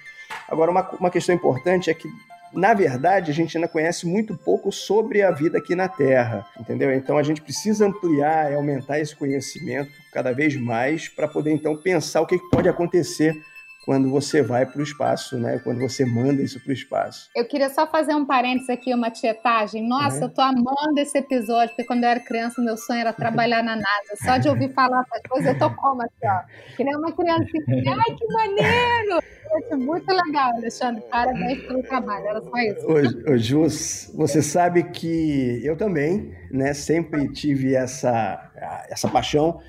G: Agora, uma, uma questão importante é que na verdade, a gente ainda conhece muito pouco sobre a vida aqui na Terra, entendeu? Então a gente precisa ampliar e aumentar esse conhecimento cada vez mais para poder então pensar o que pode acontecer quando você vai para o espaço, né? Quando você manda isso para o espaço.
H: Eu queria só fazer um parênteses aqui, uma tietagem. Nossa, é. eu tô amando esse episódio, porque quando eu era criança, meu sonho era trabalhar na NASA. Só de ouvir falar essas coisas, eu tô como aqui, ó. Que nem uma criancinha. Ai, que maneiro! Muito legal, Alexandre. Parabéns pelo trabalho. Era só isso.
G: Ô, ô Jus, você sabe que eu também, né? Sempre tive essa, essa paixão.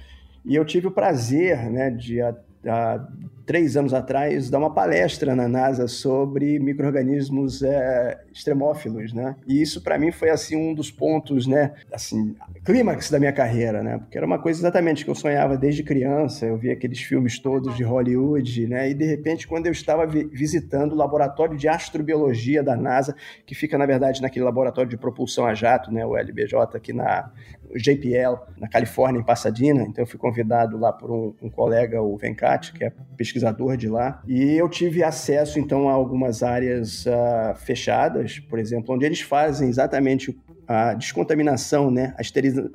G: E eu tive o prazer, né, de há três anos atrás, dar uma palestra na NASA sobre micro-organismos é, extremófilos, né? E isso, para mim, foi, assim, um dos pontos, né, assim, clímax da minha carreira, né? Porque era uma coisa exatamente que eu sonhava desde criança, eu via aqueles filmes todos de Hollywood, né? E, de repente, quando eu estava vi visitando o laboratório de astrobiologia da NASA, que fica, na verdade, naquele laboratório de propulsão a jato, né, o LBJ, aqui na JPL, na Califórnia, em Pasadena. Então, eu fui convidado lá por um, um colega, o Venkat, que é pesquisador de lá. E eu tive acesso, então, a algumas áreas uh, fechadas, por exemplo, onde eles fazem exatamente a descontaminação, né, a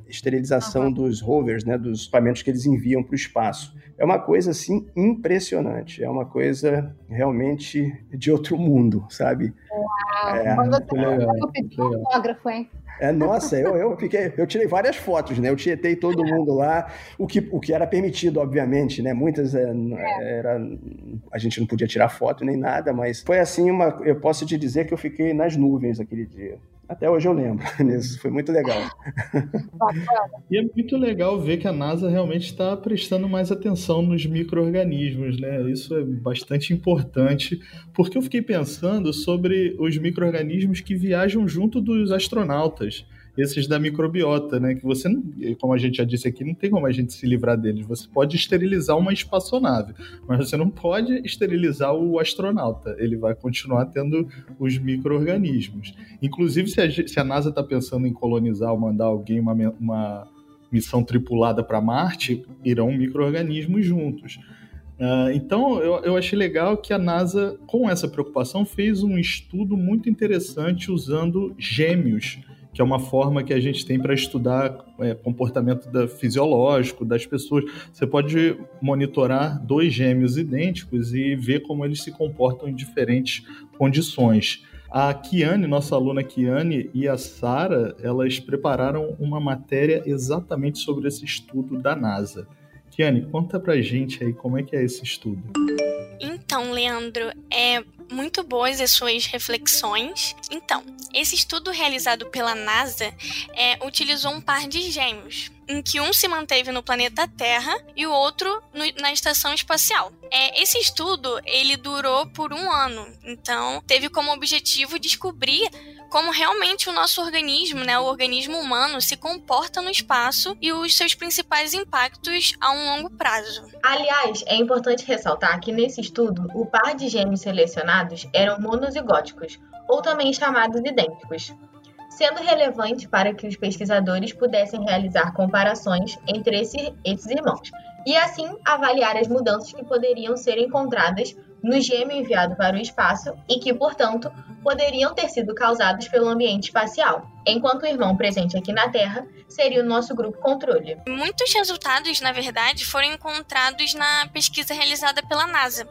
G: esterilização uhum. dos rovers, né, dos equipamentos que eles enviam para o espaço. É uma coisa assim impressionante, é uma coisa realmente de outro mundo, sabe?
H: Uau! É, Quando você legal, um autógrafo, hein?
G: É, nossa, eu, eu fiquei, eu tirei várias fotos, né? Eu tietei todo mundo lá, o que, o que era permitido, obviamente, né? Muitas é, era, a gente não podia tirar foto nem nada, mas foi assim uma, eu posso te dizer que eu fiquei nas nuvens aquele dia. Até hoje eu lembro Isso Foi muito legal.
D: e é muito legal ver que a NASA realmente está prestando mais atenção nos micro-organismos, né? Isso é bastante importante, porque eu fiquei pensando sobre os micro-organismos que viajam junto dos astronautas esses da microbiota, né? Que você, não, como a gente já disse aqui, não tem como a gente se livrar deles. Você pode esterilizar uma espaçonave, mas você não pode esterilizar o astronauta. Ele vai continuar tendo os micro-organismos. Inclusive, se a, se a NASA está pensando em colonizar ou mandar alguém uma, uma missão tripulada para Marte, irão micro-organismos juntos. Uh, então, eu, eu achei legal que a NASA, com essa preocupação, fez um estudo muito interessante usando gêmeos que é uma forma que a gente tem para estudar é, comportamento da, fisiológico das pessoas. Você pode monitorar dois gêmeos idênticos e ver como eles se comportam em diferentes condições. A Kiane, nossa aluna Kiane e a Sara, elas prepararam uma matéria exatamente sobre esse estudo da NASA. Kiane, conta pra gente aí como é que é esse estudo.
F: Então, Leandro, é muito boas as suas reflexões. Então, esse estudo realizado pela NASA é, utilizou um par de gêmeos, em que um se manteve no planeta Terra e o outro no, na estação espacial. É, esse estudo ele durou por um ano, então teve como objetivo descobrir como realmente o nosso organismo, né, o organismo humano, se comporta no espaço e os seus principais impactos a um longo prazo.
I: Aliás, é importante ressaltar que nesse estudo, o par de gêmeos selecionados eram monozigóticos, ou também chamados idênticos, sendo relevante para que os pesquisadores pudessem realizar comparações entre esse, esses irmãos e assim avaliar as mudanças que poderiam ser encontradas no gêmeo enviado para o espaço e que, portanto, poderiam ter sido causados pelo ambiente espacial, enquanto o irmão presente aqui na Terra seria o nosso grupo controle.
F: Muitos resultados, na verdade, foram encontrados na pesquisa realizada pela NASA,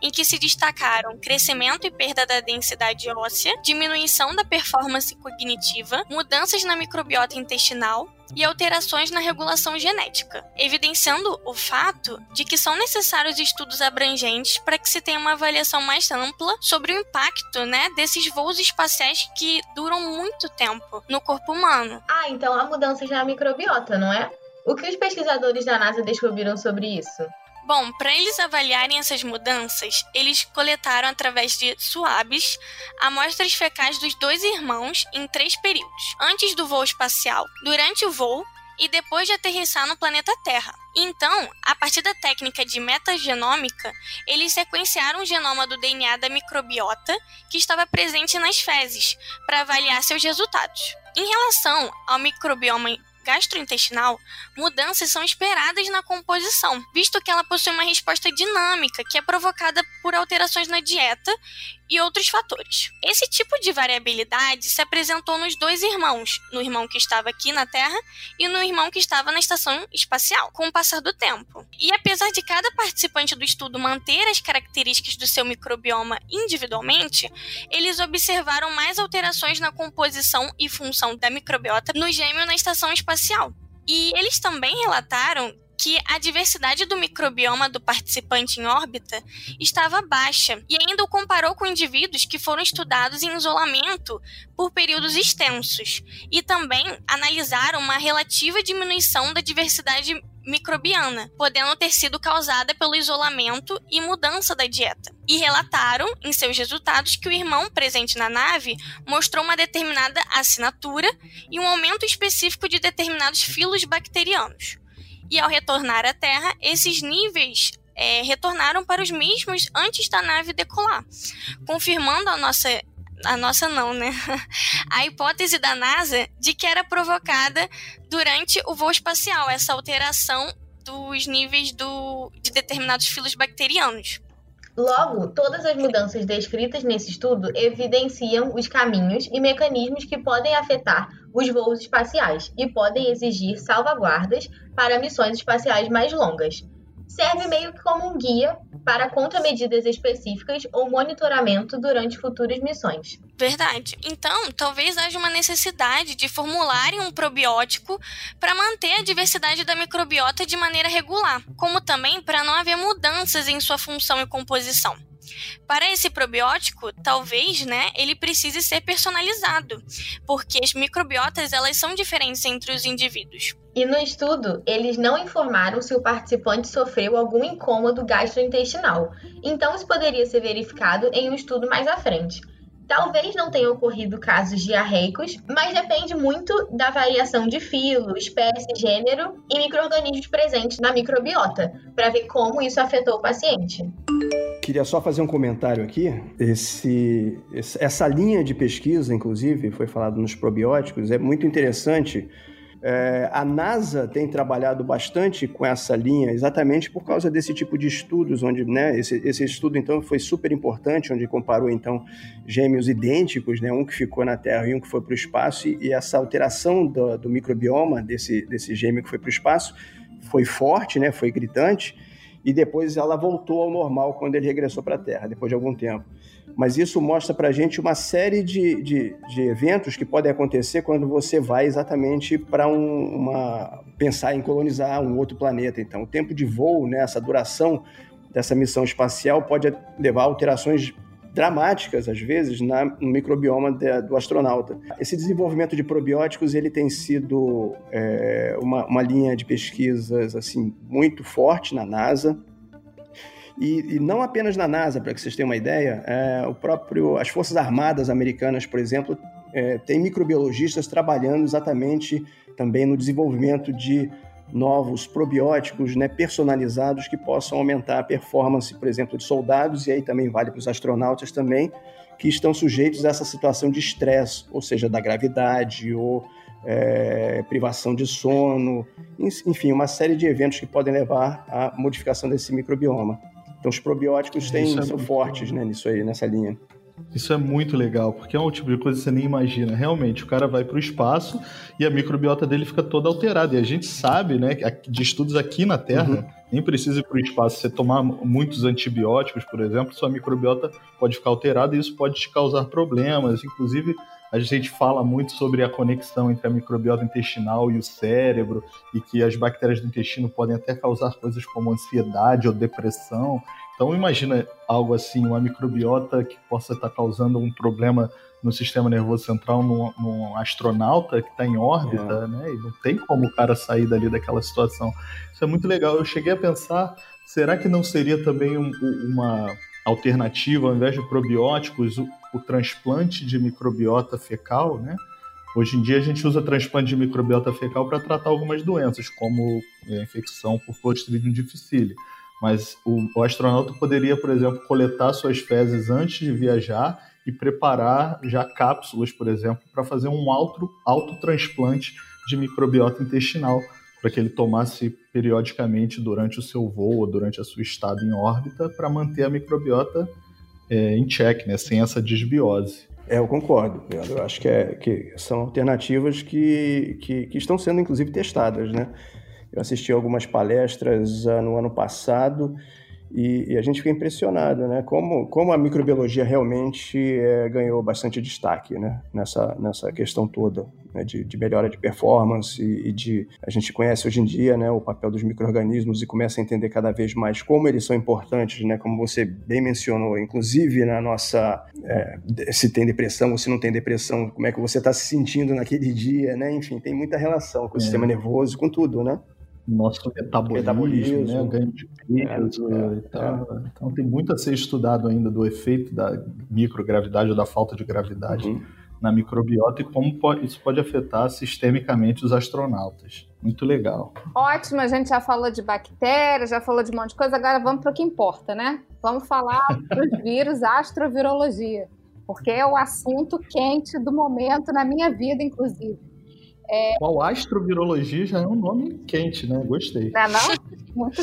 F: em que se destacaram crescimento e perda da densidade óssea, diminuição da performance cognitiva, mudanças na microbiota intestinal, e alterações na regulação genética, evidenciando o fato de que são necessários estudos abrangentes para que se tenha uma avaliação mais ampla sobre o impacto né, desses voos espaciais que duram muito tempo no corpo humano.
I: Ah, então há mudanças na microbiota, não é? O que os pesquisadores da NASA descobriram sobre isso?
F: Bom, para eles avaliarem essas mudanças, eles coletaram através de suaves amostras fecais dos dois irmãos em três períodos: antes do voo espacial, durante o voo e depois de aterrissar no planeta Terra. Então, a partir da técnica de metagenômica, eles sequenciaram o genoma do DNA da microbiota que estava presente nas fezes para avaliar seus resultados. Em relação ao microbioma gastrointestinal, mudanças são esperadas na composição, visto que ela possui uma resposta dinâmica que é provocada por alterações na dieta e outros fatores. Esse tipo de variabilidade se apresentou nos dois irmãos, no irmão que estava aqui na Terra e no irmão que estava na estação espacial, com o passar do tempo. E apesar de cada participante do estudo manter as características do seu microbioma individualmente, eles observaram mais alterações na composição e função da microbiota no gêmeo na estação espacial. E eles também relataram que a diversidade do microbioma do participante em órbita estava baixa e ainda o comparou com indivíduos que foram estudados em isolamento por períodos extensos e também analisaram uma relativa diminuição da diversidade microbiana, podendo ter sido causada pelo isolamento e mudança da dieta. E relataram em seus resultados que o irmão presente na nave mostrou uma determinada assinatura e um aumento específico de determinados filos bacterianos e ao retornar à Terra, esses níveis é, retornaram para os mesmos antes da nave decolar, confirmando a nossa a nossa não, né? A hipótese da NASA de que era provocada durante o voo espacial, essa alteração dos níveis do, de determinados filos bacterianos.
I: Logo, todas as mudanças descritas nesse estudo evidenciam os caminhos e mecanismos que podem afetar os voos espaciais e podem exigir salvaguardas para missões espaciais mais longas. Serve meio que como um guia para contramedidas específicas ou monitoramento durante futuras missões.
F: Verdade. Então, talvez haja uma necessidade de formularem um probiótico para manter a diversidade da microbiota de maneira regular, como também para não haver mudanças em sua função e composição. Para esse probiótico, talvez, né, ele precise ser personalizado, porque as microbiotas elas são diferentes entre os indivíduos.
I: E no estudo, eles não informaram se o participante sofreu algum incômodo gastrointestinal. Então, isso poderia ser verificado em um estudo mais à frente. Talvez não tenha ocorrido casos diarreicos, mas depende muito da variação de filo, espécie, gênero e micro-organismos presentes na microbiota, para ver como isso afetou o paciente.
G: Queria só fazer um comentário aqui. Esse, essa linha de pesquisa, inclusive, foi falado nos probióticos, é muito interessante é, a NASA tem trabalhado bastante com essa linha, exatamente por causa desse tipo de estudos, onde né, esse, esse estudo então foi super importante, onde comparou então gêmeos idênticos, né, um que ficou na Terra e um que foi para o espaço, e, e, essa alteração do, do microbioma desse, desse gêmeo que foi para o espaço foi forte, né, foi gritante, e depois ela voltou ao normal quando ele regressou para a Terra, depois de algum tempo mas isso mostra para a gente uma série de, de, de, eventos que podem acontecer quando você vai exatamente para um, uma pensar em colonizar um outro planeta. Então, o tempo de voo, né, essa duração dessa missão espacial pode levar a alterações dramáticas, às vezes, na, no microbioma de, do astronauta. Esse desenvolvimento de probióticos ele tem sido é, uma, uma linha de pesquisas assim muito forte na NASA. E, e, não apenas na NASA, para que vocês tenham uma ideia, é, o próprio, as Forças Armadas americanas, por exemplo, é, tem microbiologistas trabalhando exatamente também no desenvolvimento de novos probióticos né, personalizados que possam aumentar a performance, por exemplo, de soldados, e aí também vale para os astronautas também, que estão sujeitos a essa situação de estresse, ou seja, da gravidade ou é, privação de sono, enfim, uma série de eventos que podem levar à modificação desse microbioma. Então os probióticos têm, é são fortes né, nisso aí, nessa linha.
D: Isso é muito legal, porque é um tipo de coisa que você nem imagina. Realmente, o cara vai para o espaço e a microbiota dele fica toda alterada. E a gente sabe, né, de estudos aqui na Terra, uhum. nem precisa ir para o espaço. Você tomar muitos antibióticos, por exemplo, sua microbiota pode ficar alterada e isso pode te causar problemas. Inclusive, a gente fala muito sobre a conexão entre a microbiota intestinal e o cérebro, e que as bactérias do intestino podem até causar coisas como ansiedade ou depressão. Então imagina algo assim, uma microbiota que possa estar causando um problema no sistema nervoso central num, num astronauta que está em órbita, é. né? E não tem como o cara sair dali daquela situação. Isso é muito legal. Eu cheguei a pensar, será que não seria também um, uma alternativa, ao invés de probióticos, o, o transplante de microbiota fecal, né? Hoje em dia a gente usa transplante de microbiota fecal para tratar algumas doenças, como a é, infecção por Clostridium difficile. Mas o, o, astronauta poderia, por exemplo, coletar suas fezes antes de viajar e preparar já cápsulas, por exemplo, para fazer um auto, autotransplante de microbiota intestinal, para que ele tomasse periodicamente durante o seu voo ou durante a sua estada em órbita, para manter a microbiota é, em check, né, sem essa desbiose.
G: É, eu concordo. Eu acho que, é, que são alternativas que, que, que, estão sendo, inclusive, testadas. Né? Eu assisti algumas palestras uh, no ano passado e, e, a gente fica impressionado, né? Como, como a microbiologia realmente é, ganhou bastante destaque, né? Nessa, nessa questão toda né? de, de, melhora de performance e, e, de... A gente conhece hoje em dia, né? O papel dos micro-organismos e começa a entender cada vez mais como eles são importantes, né? Como você bem mencionou, inclusive na nossa... É, se tem depressão ou se não tem depressão, como é que você está se sentindo naquele dia, né? Enfim, tem muita relação com o é. sistema nervoso, com tudo, né?
D: Nosso metabolismo, metabolismo. Né? ganho de peso é, é, é. Então tem muito a ser estudado ainda do efeito da microgravidade ou da falta de gravidade uhum. na microbiota e como pode, isso pode afetar sistemicamente os astronautas. Muito legal.
H: Ótimo, a gente já falou de bactérias, já falou de um monte de coisa, agora vamos para o que importa, né? Vamos falar dos vírus, astrovirologia, porque é o assunto quente do momento na minha vida, inclusive.
D: É... Qual astrovirologia já é um nome quente, né? Gostei.
H: Não, não? Muito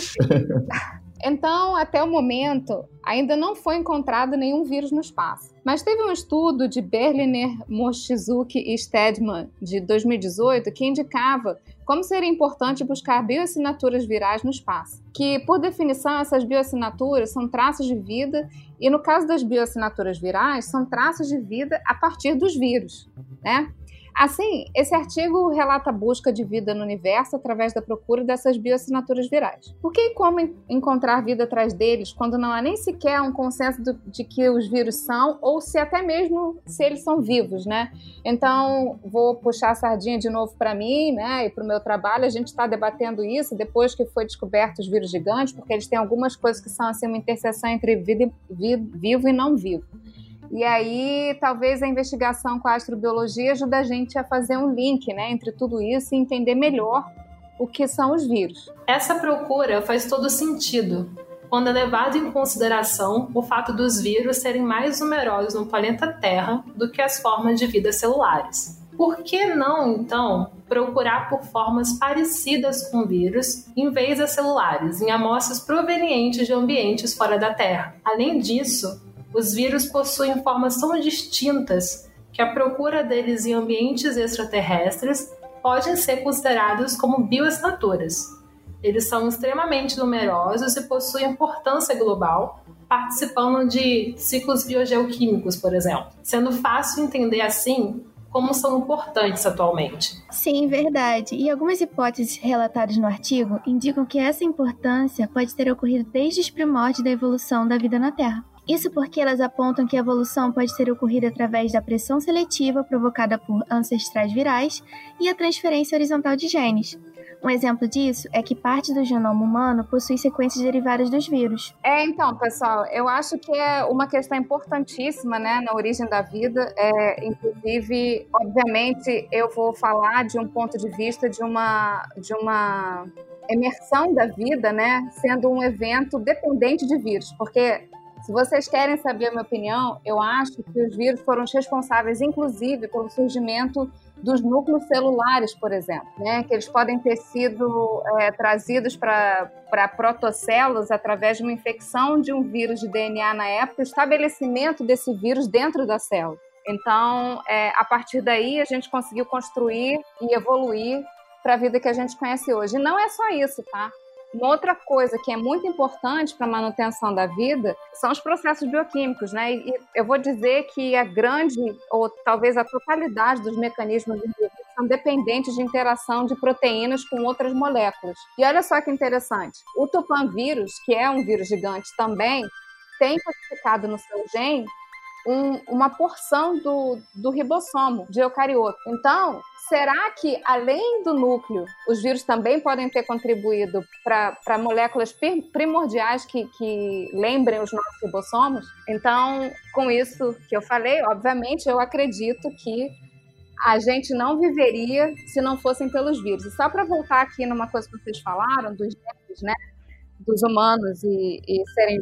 H: Então, até o momento, ainda não foi encontrado nenhum vírus no espaço. Mas teve um estudo de Berliner, Mochizuki e Stedman, de 2018, que indicava como seria importante buscar bioassinaturas virais no espaço. Que, por definição, essas bioassinaturas são traços de vida, e no caso das bioassinaturas virais, são traços de vida a partir dos vírus. Né? Assim, esse artigo relata a busca de vida no universo através da procura dessas bioassinaturas virais. Por que e como encontrar vida atrás deles quando não há nem sequer um consenso de que os vírus são, ou se até mesmo se eles são vivos, né? Então, vou puxar a sardinha de novo para mim, né, e para o meu trabalho. A gente está debatendo isso depois que foi descoberto os vírus gigantes, porque eles têm algumas coisas que são assim uma interseção entre vida, vivo e não vivo. E aí, talvez a investigação com a astrobiologia ajude a gente a fazer um link né, entre tudo isso e entender melhor o que são os vírus.
E: Essa procura faz todo sentido quando é levado em consideração o fato dos vírus serem mais numerosos no planeta Terra do que as formas de vida celulares. Por que não, então, procurar por formas parecidas com vírus em vez das celulares, em amostras provenientes de ambientes fora da Terra? Além disso, os vírus possuem formas tão distintas que a procura deles em ambientes extraterrestres podem ser considerados como bioassinaturas. Eles são extremamente numerosos e possuem importância global, participando de ciclos biogeoquímicos, por exemplo, sendo fácil entender assim como são importantes atualmente.
C: Sim, verdade. E algumas hipóteses relatadas no artigo indicam que essa importância pode ter ocorrido desde os primórdios da evolução da vida na Terra. Isso porque elas apontam que a evolução pode ter ocorrido através da pressão seletiva provocada por ancestrais virais e a transferência horizontal de genes. Um exemplo disso é que parte do genoma humano possui sequências derivadas dos vírus.
H: É, então, pessoal, eu acho que é uma questão importantíssima, né, na origem da vida. É, inclusive, obviamente, eu vou falar de um ponto de vista de uma, de uma emersão da vida, né, sendo um evento dependente de vírus, porque se vocês querem saber a minha opinião, eu acho que os vírus foram os responsáveis, inclusive, pelo surgimento dos núcleos celulares, por exemplo, né? que eles podem ter sido é, trazidos para protocélulas através de uma infecção de um vírus de DNA na época, o estabelecimento desse vírus dentro da célula. Então, é, a partir daí, a gente conseguiu construir e evoluir para a vida que a gente conhece hoje. E não é só isso, tá? Uma outra coisa que é muito importante para a manutenção da vida são os processos bioquímicos, né? E eu vou dizer que a grande, ou talvez a totalidade dos mecanismos são dependentes de interação de proteínas com outras moléculas. E olha só que interessante, o tupan vírus, que é um vírus gigante também, tem codificado no seu gene um, uma porção do, do ribossomo de eucarioto. Então, será que, além do núcleo, os vírus também podem ter contribuído para moléculas primordiais que, que lembrem os nossos ribossomos? Então, com isso que eu falei, obviamente, eu acredito que a gente não viveria se não fossem pelos vírus. E só para voltar aqui numa coisa que vocês falaram, dos genes, né, dos humanos e, e serem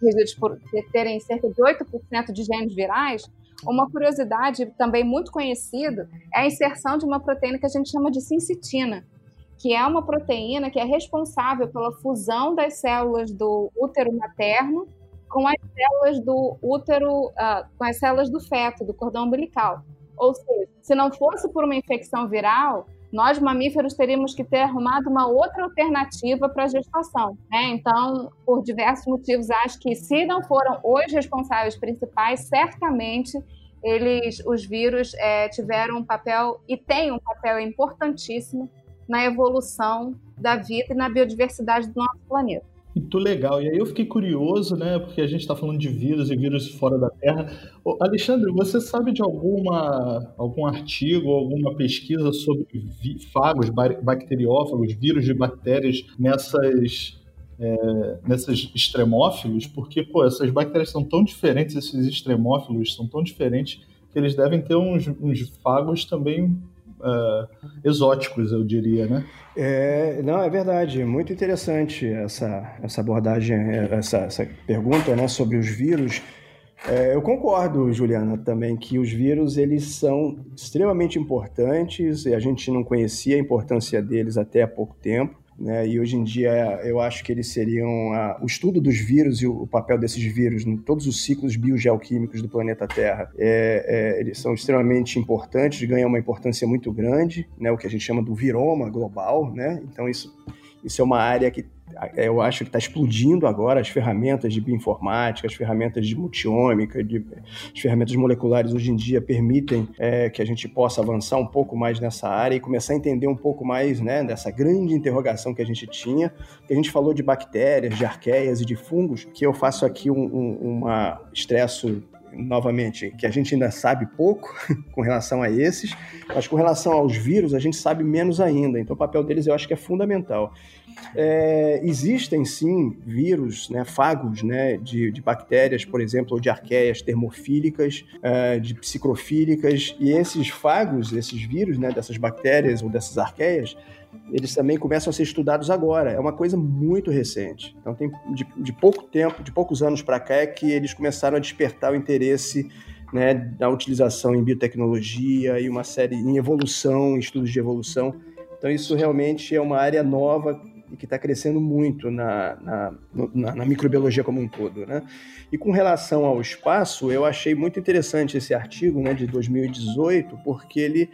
H: regidos por terem cerca de 8% de genes virais, uma curiosidade também muito conhecida é a inserção de uma proteína que a gente chama de sincitina, que é uma proteína que é responsável pela fusão das células do útero materno com as células do útero, uh, com as células do feto, do cordão umbilical. Ou seja, se não fosse por uma infecção viral, nós mamíferos teríamos que ter arrumado uma outra alternativa para a gestação. Né? Então, por diversos motivos, acho que se não foram os responsáveis principais, certamente eles, os vírus é, tiveram um papel e têm um papel importantíssimo na evolução da vida e na biodiversidade do nosso planeta.
D: Muito legal. E aí eu fiquei curioso, né? Porque a gente está falando de vírus e vírus fora da Terra. Ô, Alexandre, você sabe de alguma algum artigo, alguma pesquisa sobre fagos, bacteriófagos, vírus de bactérias nessas é, nesses extremófilos? Porque, pô, essas bactérias são tão diferentes, esses extremófilos são tão diferentes que eles devem ter uns, uns fagos também uh, exóticos, eu diria, né?
G: É, não, é verdade. Muito interessante essa, essa abordagem, essa, essa pergunta né, sobre os vírus. É, eu concordo, Juliana, também que os vírus eles são extremamente importantes e a gente não conhecia a importância deles até há pouco tempo. Né? E hoje em dia eu acho que eles seriam a, o estudo dos vírus e o, o, papel desses vírus em todos os ciclos biogeoquímicos do planeta Terra. É, é, eles são extremamente importantes, ganham uma importância muito grande, né? o que a gente chama do viroma global. Né? Então isso, isso é uma área que eu acho que está explodindo agora as ferramentas de bioinformática, as ferramentas de multiômica, de, as ferramentas moleculares hoje em dia permitem é, que a gente possa avançar um pouco mais nessa área e começar a entender um pouco mais né, dessa grande interrogação que a gente tinha. A gente falou de bactérias, de arqueias e de fungos, que eu faço aqui um, um, uma estresso novamente, que a gente ainda sabe pouco com relação a esses, mas com relação aos vírus a gente sabe menos ainda. Então o papel deles eu acho que é fundamental. É, existem sim vírus, né, fagos né, de, de, bactérias, por exemplo, ou de arqueias termofílicas, é, de psicrofílicas, e esses fagos, esses vírus né, dessas bactérias ou dessas arqueias, eles também começam a ser estudados agora. É uma coisa muito recente. Então, tem de, de pouco tempo, de poucos anos para cá, é que eles começaram a despertar o interesse né, da utilização em biotecnologia e uma série em evolução, em estudos de evolução. Então, isso realmente é uma área nova e que está crescendo muito na, na, na, na, microbiologia como um todo. Né? E com relação ao espaço, eu achei muito interessante esse artigo né, de 2018, porque ele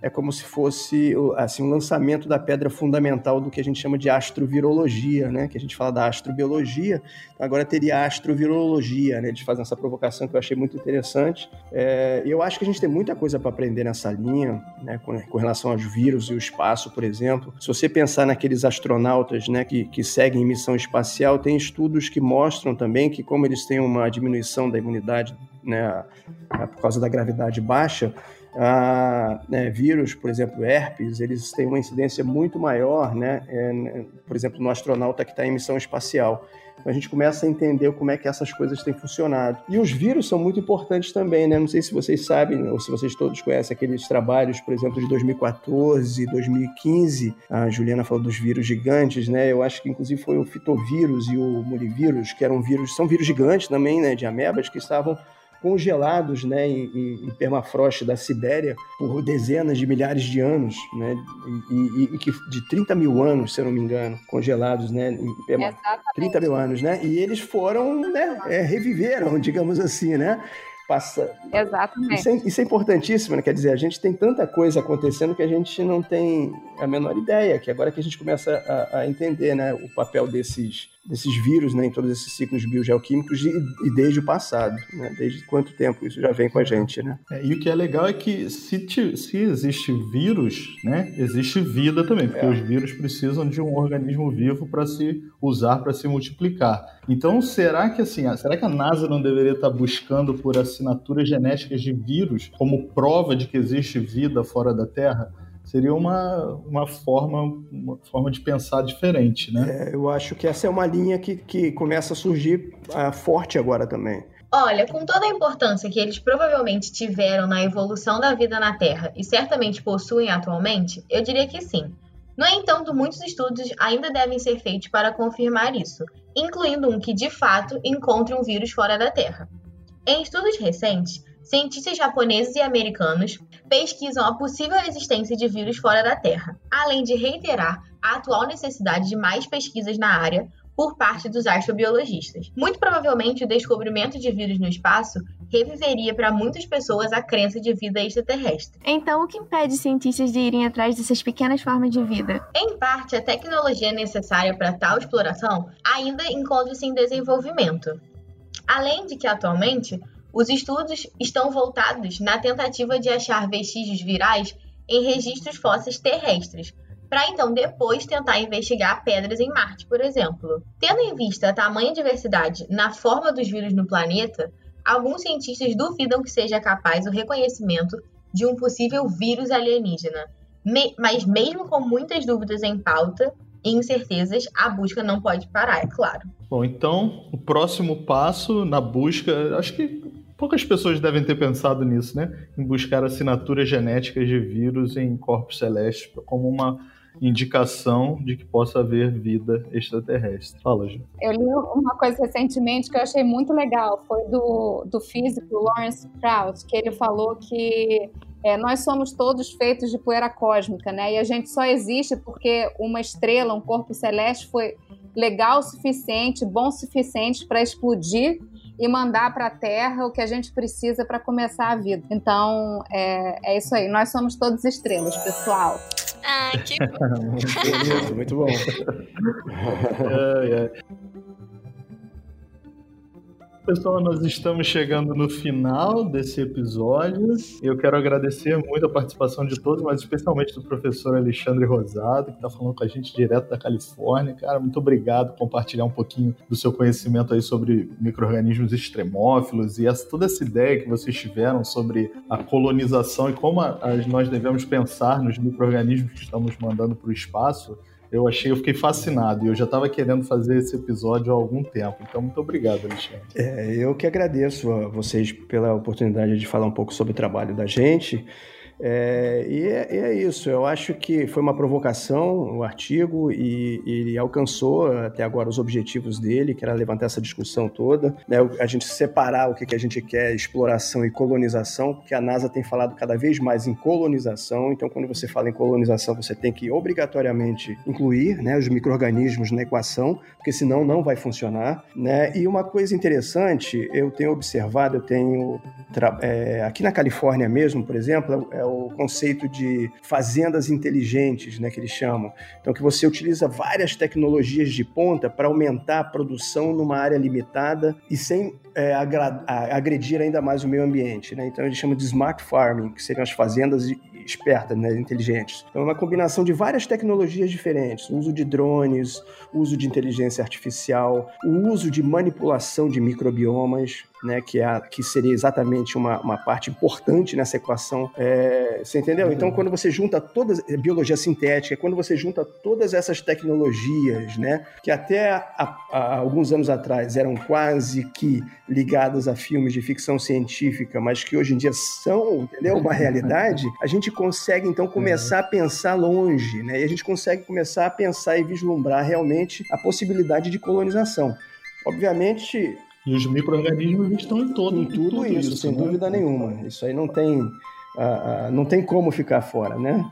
G: é como se fosse assim um lançamento da pedra fundamental do que a gente chama de astrovirologia, né? Que a gente fala da astrobiologia, então agora teria astrovirologia, né? Eles fazem essa provocação que eu achei muito interessante. É, eu acho que a gente tem muita coisa para aprender nessa linha, né? Com, com, relação aos vírus e o espaço, por exemplo. Se você pensar naqueles astronautas, né? Que, que seguem missão espacial, tem estudos que mostram também que como eles têm uma diminuição da imunidade, né? Por causa da gravidade baixa ah, né, vírus, por exemplo, herpes, eles têm uma incidência muito maior, né, é, por exemplo, no astronauta que está em missão espacial. Então a gente começa a entender como é que essas coisas têm funcionado. E os vírus são muito importantes também, né? Não sei se vocês sabem, ou se vocês todos conhecem aqueles trabalhos, por exemplo, de 2014, 2015. A Juliana falou dos vírus gigantes, né? Eu acho que inclusive foi o fitovírus e o mulivírus, que eram vírus, são vírus gigantes também, né? De amebas, que estavam congelados né, em, em, permafrost da Sibéria por dezenas de milhares de anos, né, e, que de 30 mil anos, se eu não me engano, congelados né, em permafrost. 30 mil anos, né? E eles foram, né, é, reviveram, digamos assim, né? Passa...
H: Exatamente.
G: Isso é, isso é, importantíssimo, né? Quer dizer, a gente tem tanta coisa acontecendo que a gente não tem a menor ideia, que agora que a gente começa a, a entender né, o papel desses, desses vírus né, em todos esses ciclos biogeoquímicos e, e desde o passado, né? desde quanto tempo isso já vem com a gente. Né?
D: É, e o que é legal é que se, te, se existe vírus, né, existe vida também, porque é. os vírus precisam de um organismo vivo para se usar, para se multiplicar. Então, será que assim, será que a NASA não deveria estar buscando por assinaturas genéticas de vírus como prova de que existe vida fora da Terra, seria uma, uma, forma, uma forma de pensar diferente, né?
G: É, eu acho que essa é uma linha que, que começa a surgir uh, forte agora também.
I: Olha, com toda a importância que eles provavelmente tiveram na evolução da vida na Terra e certamente possuem atualmente, eu diria que sim. No entanto, muitos estudos ainda devem ser feitos para confirmar isso, incluindo um que de fato encontre um vírus fora da Terra. Em estudos recentes, cientistas japoneses e americanos pesquisam a possível existência de vírus fora da Terra, além de reiterar a atual necessidade de mais pesquisas na área por parte dos astrobiologistas. Muito provavelmente, o descobrimento de vírus no espaço reviveria para muitas pessoas a crença de vida extraterrestre.
C: Então, o que impede cientistas de irem atrás dessas pequenas formas de vida?
I: Em parte, a tecnologia necessária para tal exploração ainda encontra-se em desenvolvimento. Além de que, atualmente, os estudos estão voltados na tentativa de achar vestígios virais em registros fósseis terrestres, para então depois tentar investigar pedras em Marte, por exemplo. Tendo em vista a tamanha diversidade na forma dos vírus no planeta, alguns cientistas duvidam que seja capaz o reconhecimento de um possível vírus alienígena. Me mas mesmo com muitas dúvidas em pauta e incertezas, a busca não pode parar, é claro.
D: Bom, então o próximo passo na busca, acho que Poucas pessoas devem ter pensado nisso, né? Em buscar assinaturas genéticas de vírus em corpos celestes como uma indicação de que possa haver vida extraterrestre. Fala, Ju.
H: Eu li uma coisa recentemente que eu achei muito legal, foi do, do físico Lawrence Krauss, que ele falou que é, nós somos todos feitos de poeira cósmica, né? E a gente só existe porque uma estrela, um corpo celeste foi legal o suficiente, bom o suficiente para explodir e mandar para a Terra o que a gente precisa para começar a vida. Então, é, é isso aí. Nós somos todos estrelas, pessoal.
F: Ah, que
G: bom. muito bom.
D: é, é. Pessoal, nós estamos chegando no final desse episódio. Eu quero agradecer muito a participação de todos, mas especialmente do professor Alexandre Rosado, que está falando com a gente direto da Califórnia. Cara, muito obrigado por compartilhar um pouquinho do seu conhecimento aí sobre micro-organismos extremófilos e essa, toda essa ideia que vocês tiveram sobre a colonização e como a, a, nós devemos pensar nos micro-organismos que estamos mandando para o espaço eu achei, eu fiquei fascinado e eu já estava querendo fazer esse episódio há algum tempo. Então, muito obrigado, Alexandre.
G: É, eu que agradeço a vocês pela oportunidade de falar um pouco sobre o trabalho da gente. É, e, é, e, é, isso, eu acho que foi uma provocação o artigo e, e, alcançou até agora os objetivos dele, que era levantar essa discussão toda, né, a gente separar o que, que a gente quer, exploração e colonização, porque a NASA tem falado cada vez mais em colonização, então quando você fala em colonização, você tem que obrigatoriamente incluir né, os micro-organismos na equação, porque senão não vai funcionar. Né? E uma coisa interessante, eu tenho observado, eu tenho, é, aqui na Califórnia mesmo, por exemplo, é o conceito de fazendas inteligentes, né, que eles chamam. Então, que você utiliza várias tecnologias de ponta para aumentar a produção numa área limitada e sem é, agredir ainda mais o meio ambiente. Né? Então, eles chamam de smart farming, que seriam as fazendas espertas, né, inteligentes. Então, é uma combinação de várias tecnologias diferentes: o uso de drones, o uso de inteligência artificial, o uso de manipulação de microbiomas, né, que, é a, que seria exatamente uma, uma parte importante nessa equação. É, você entendeu? Então, quando você junta todas, biologia sintética, quando você junta todas essas tecnologias, né, que até a, a, alguns anos atrás eram quase que ligadas a filmes de ficção científica, mas que hoje em dia são, entendeu, uma realidade, a gente consegue então começar a pensar longe, né, e a gente consegue começar a pensar e vislumbrar realmente a possibilidade de colonização. Obviamente,
D: e os micro-organismos estão em todo.
G: Em tudo, tudo isso, isso, sem né? dúvida nenhuma. Isso aí não tem, uh, uh, não tem como ficar fora, né?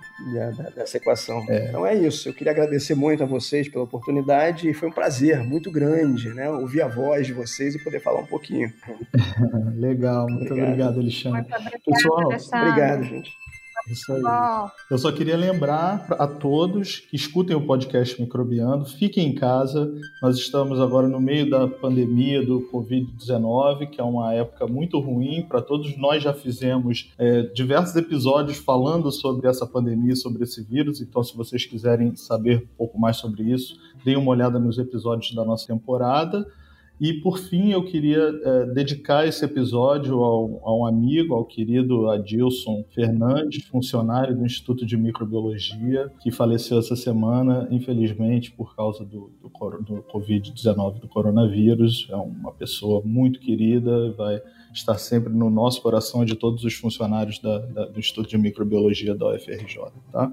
G: Dessa equação. É. Então é isso. Eu queria agradecer muito a vocês pela oportunidade e foi um prazer muito grande, né? Ouvir a voz de vocês e poder falar um pouquinho.
D: Legal, muito obrigado, obrigado Alexandre. Muito
H: obrigado, Pessoal,
G: obrigado, gente.
D: Isso aí. Eu só queria lembrar a todos que escutem o podcast Microbiando, fiquem em casa. Nós estamos agora no meio da pandemia do Covid-19, que é uma época muito ruim para todos. Nós já fizemos é, diversos episódios falando sobre essa pandemia, sobre esse vírus. Então, se vocês quiserem saber um pouco mais sobre isso, deem uma olhada nos episódios da nossa temporada. E por fim, eu queria é, dedicar esse episódio ao, a um amigo, ao querido Adilson Fernandes, funcionário do Instituto de Microbiologia, que faleceu essa semana, infelizmente, por causa do, do, do Covid-19, do coronavírus. É uma pessoa muito querida, vai estar sempre no nosso coração de todos os funcionários da, da, do Instituto de Microbiologia da UFRJ. Tá?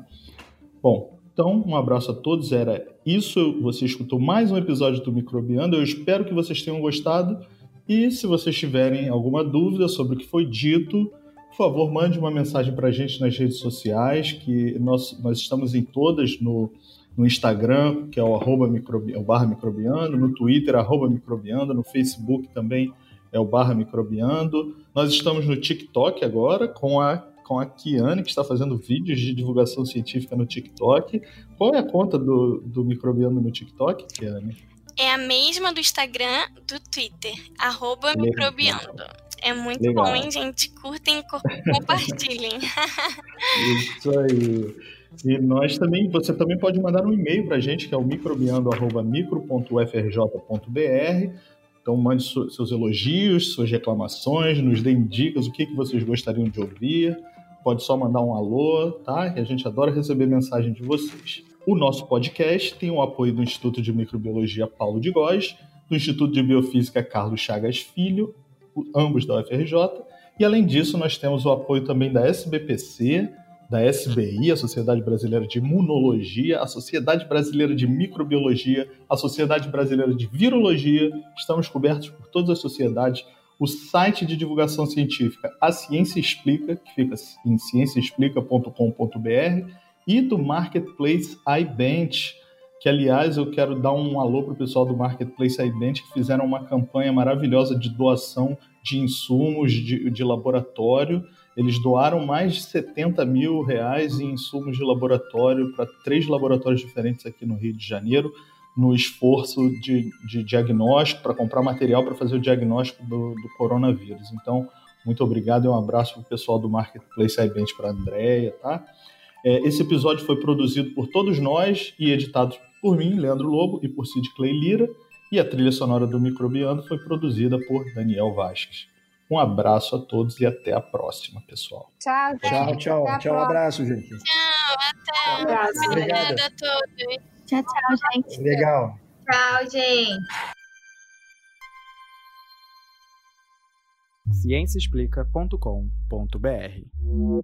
D: Bom, então, um abraço a todos. Era isso. Você escutou mais um episódio do Microbiando. Eu espero que vocês tenham gostado. E se vocês tiverem alguma dúvida sobre o que foi dito, por favor, mande uma mensagem para a gente nas redes sociais, que nós, nós estamos em todas no, no Instagram, que é o, arroba microbi, é barra microbiano, no Twitter, arroba microbiano, no Facebook também é o barra microbiando. Nós estamos no TikTok agora, com a com a Kiane, que está fazendo vídeos de divulgação científica no TikTok. Qual é a conta do, do Microbiano no TikTok, Kiane?
F: É a mesma do Instagram, do Twitter, arroba microbiando. É muito Legal. bom, hein, gente? Curtem e compartilhem.
D: Isso aí. E nós também, você também pode mandar um e-mail para a gente, que é o microbiando.micro.ufrj.br. Então mande seus elogios, suas reclamações, nos deem dicas, o que, que vocês gostariam de ouvir pode só mandar um alô, tá? Que a gente adora receber mensagem de vocês. O nosso podcast tem o apoio do Instituto de Microbiologia Paulo de Góes, do Instituto de Biofísica Carlos Chagas Filho, ambos da UFRJ, e além disso nós temos o apoio também da SBPC, da SBI, a Sociedade Brasileira de Imunologia, a Sociedade Brasileira de Microbiologia, a Sociedade Brasileira de Virologia. Estamos cobertos por todas as sociedades o site de divulgação científica A Ciência Explica, que fica em cienciaexplica.com.br, e do Marketplace iBench, que aliás eu quero dar um alô para o pessoal do Marketplace iBench, que fizeram uma campanha maravilhosa de doação de insumos de, de laboratório. Eles doaram mais de 70 mil reais em insumos de laboratório para três laboratórios diferentes aqui no Rio de Janeiro no esforço de, de diagnóstico, para comprar material para fazer o diagnóstico do, do, coronavírus. Então, muito obrigado e um abraço para o pessoal do Marketplace iBent para a Andrea, tá? É, esse episódio foi produzido por todos nós e editado por mim, Leandro Lobo, e por Sid Clay Lira, e a trilha sonora do Microbiano foi produzida por Daniel Vasques. Um abraço a todos e até a próxima, pessoal.
H: Tchau, gente.
G: Tchau, tchau. Tchau, um abraço, gente.
F: Tchau, até. Um abraço. Obrigada a todos.
C: Tchau, tchau, gente.
G: Legal.
I: Tchau, gente.
A: ciênciaexplica.com.br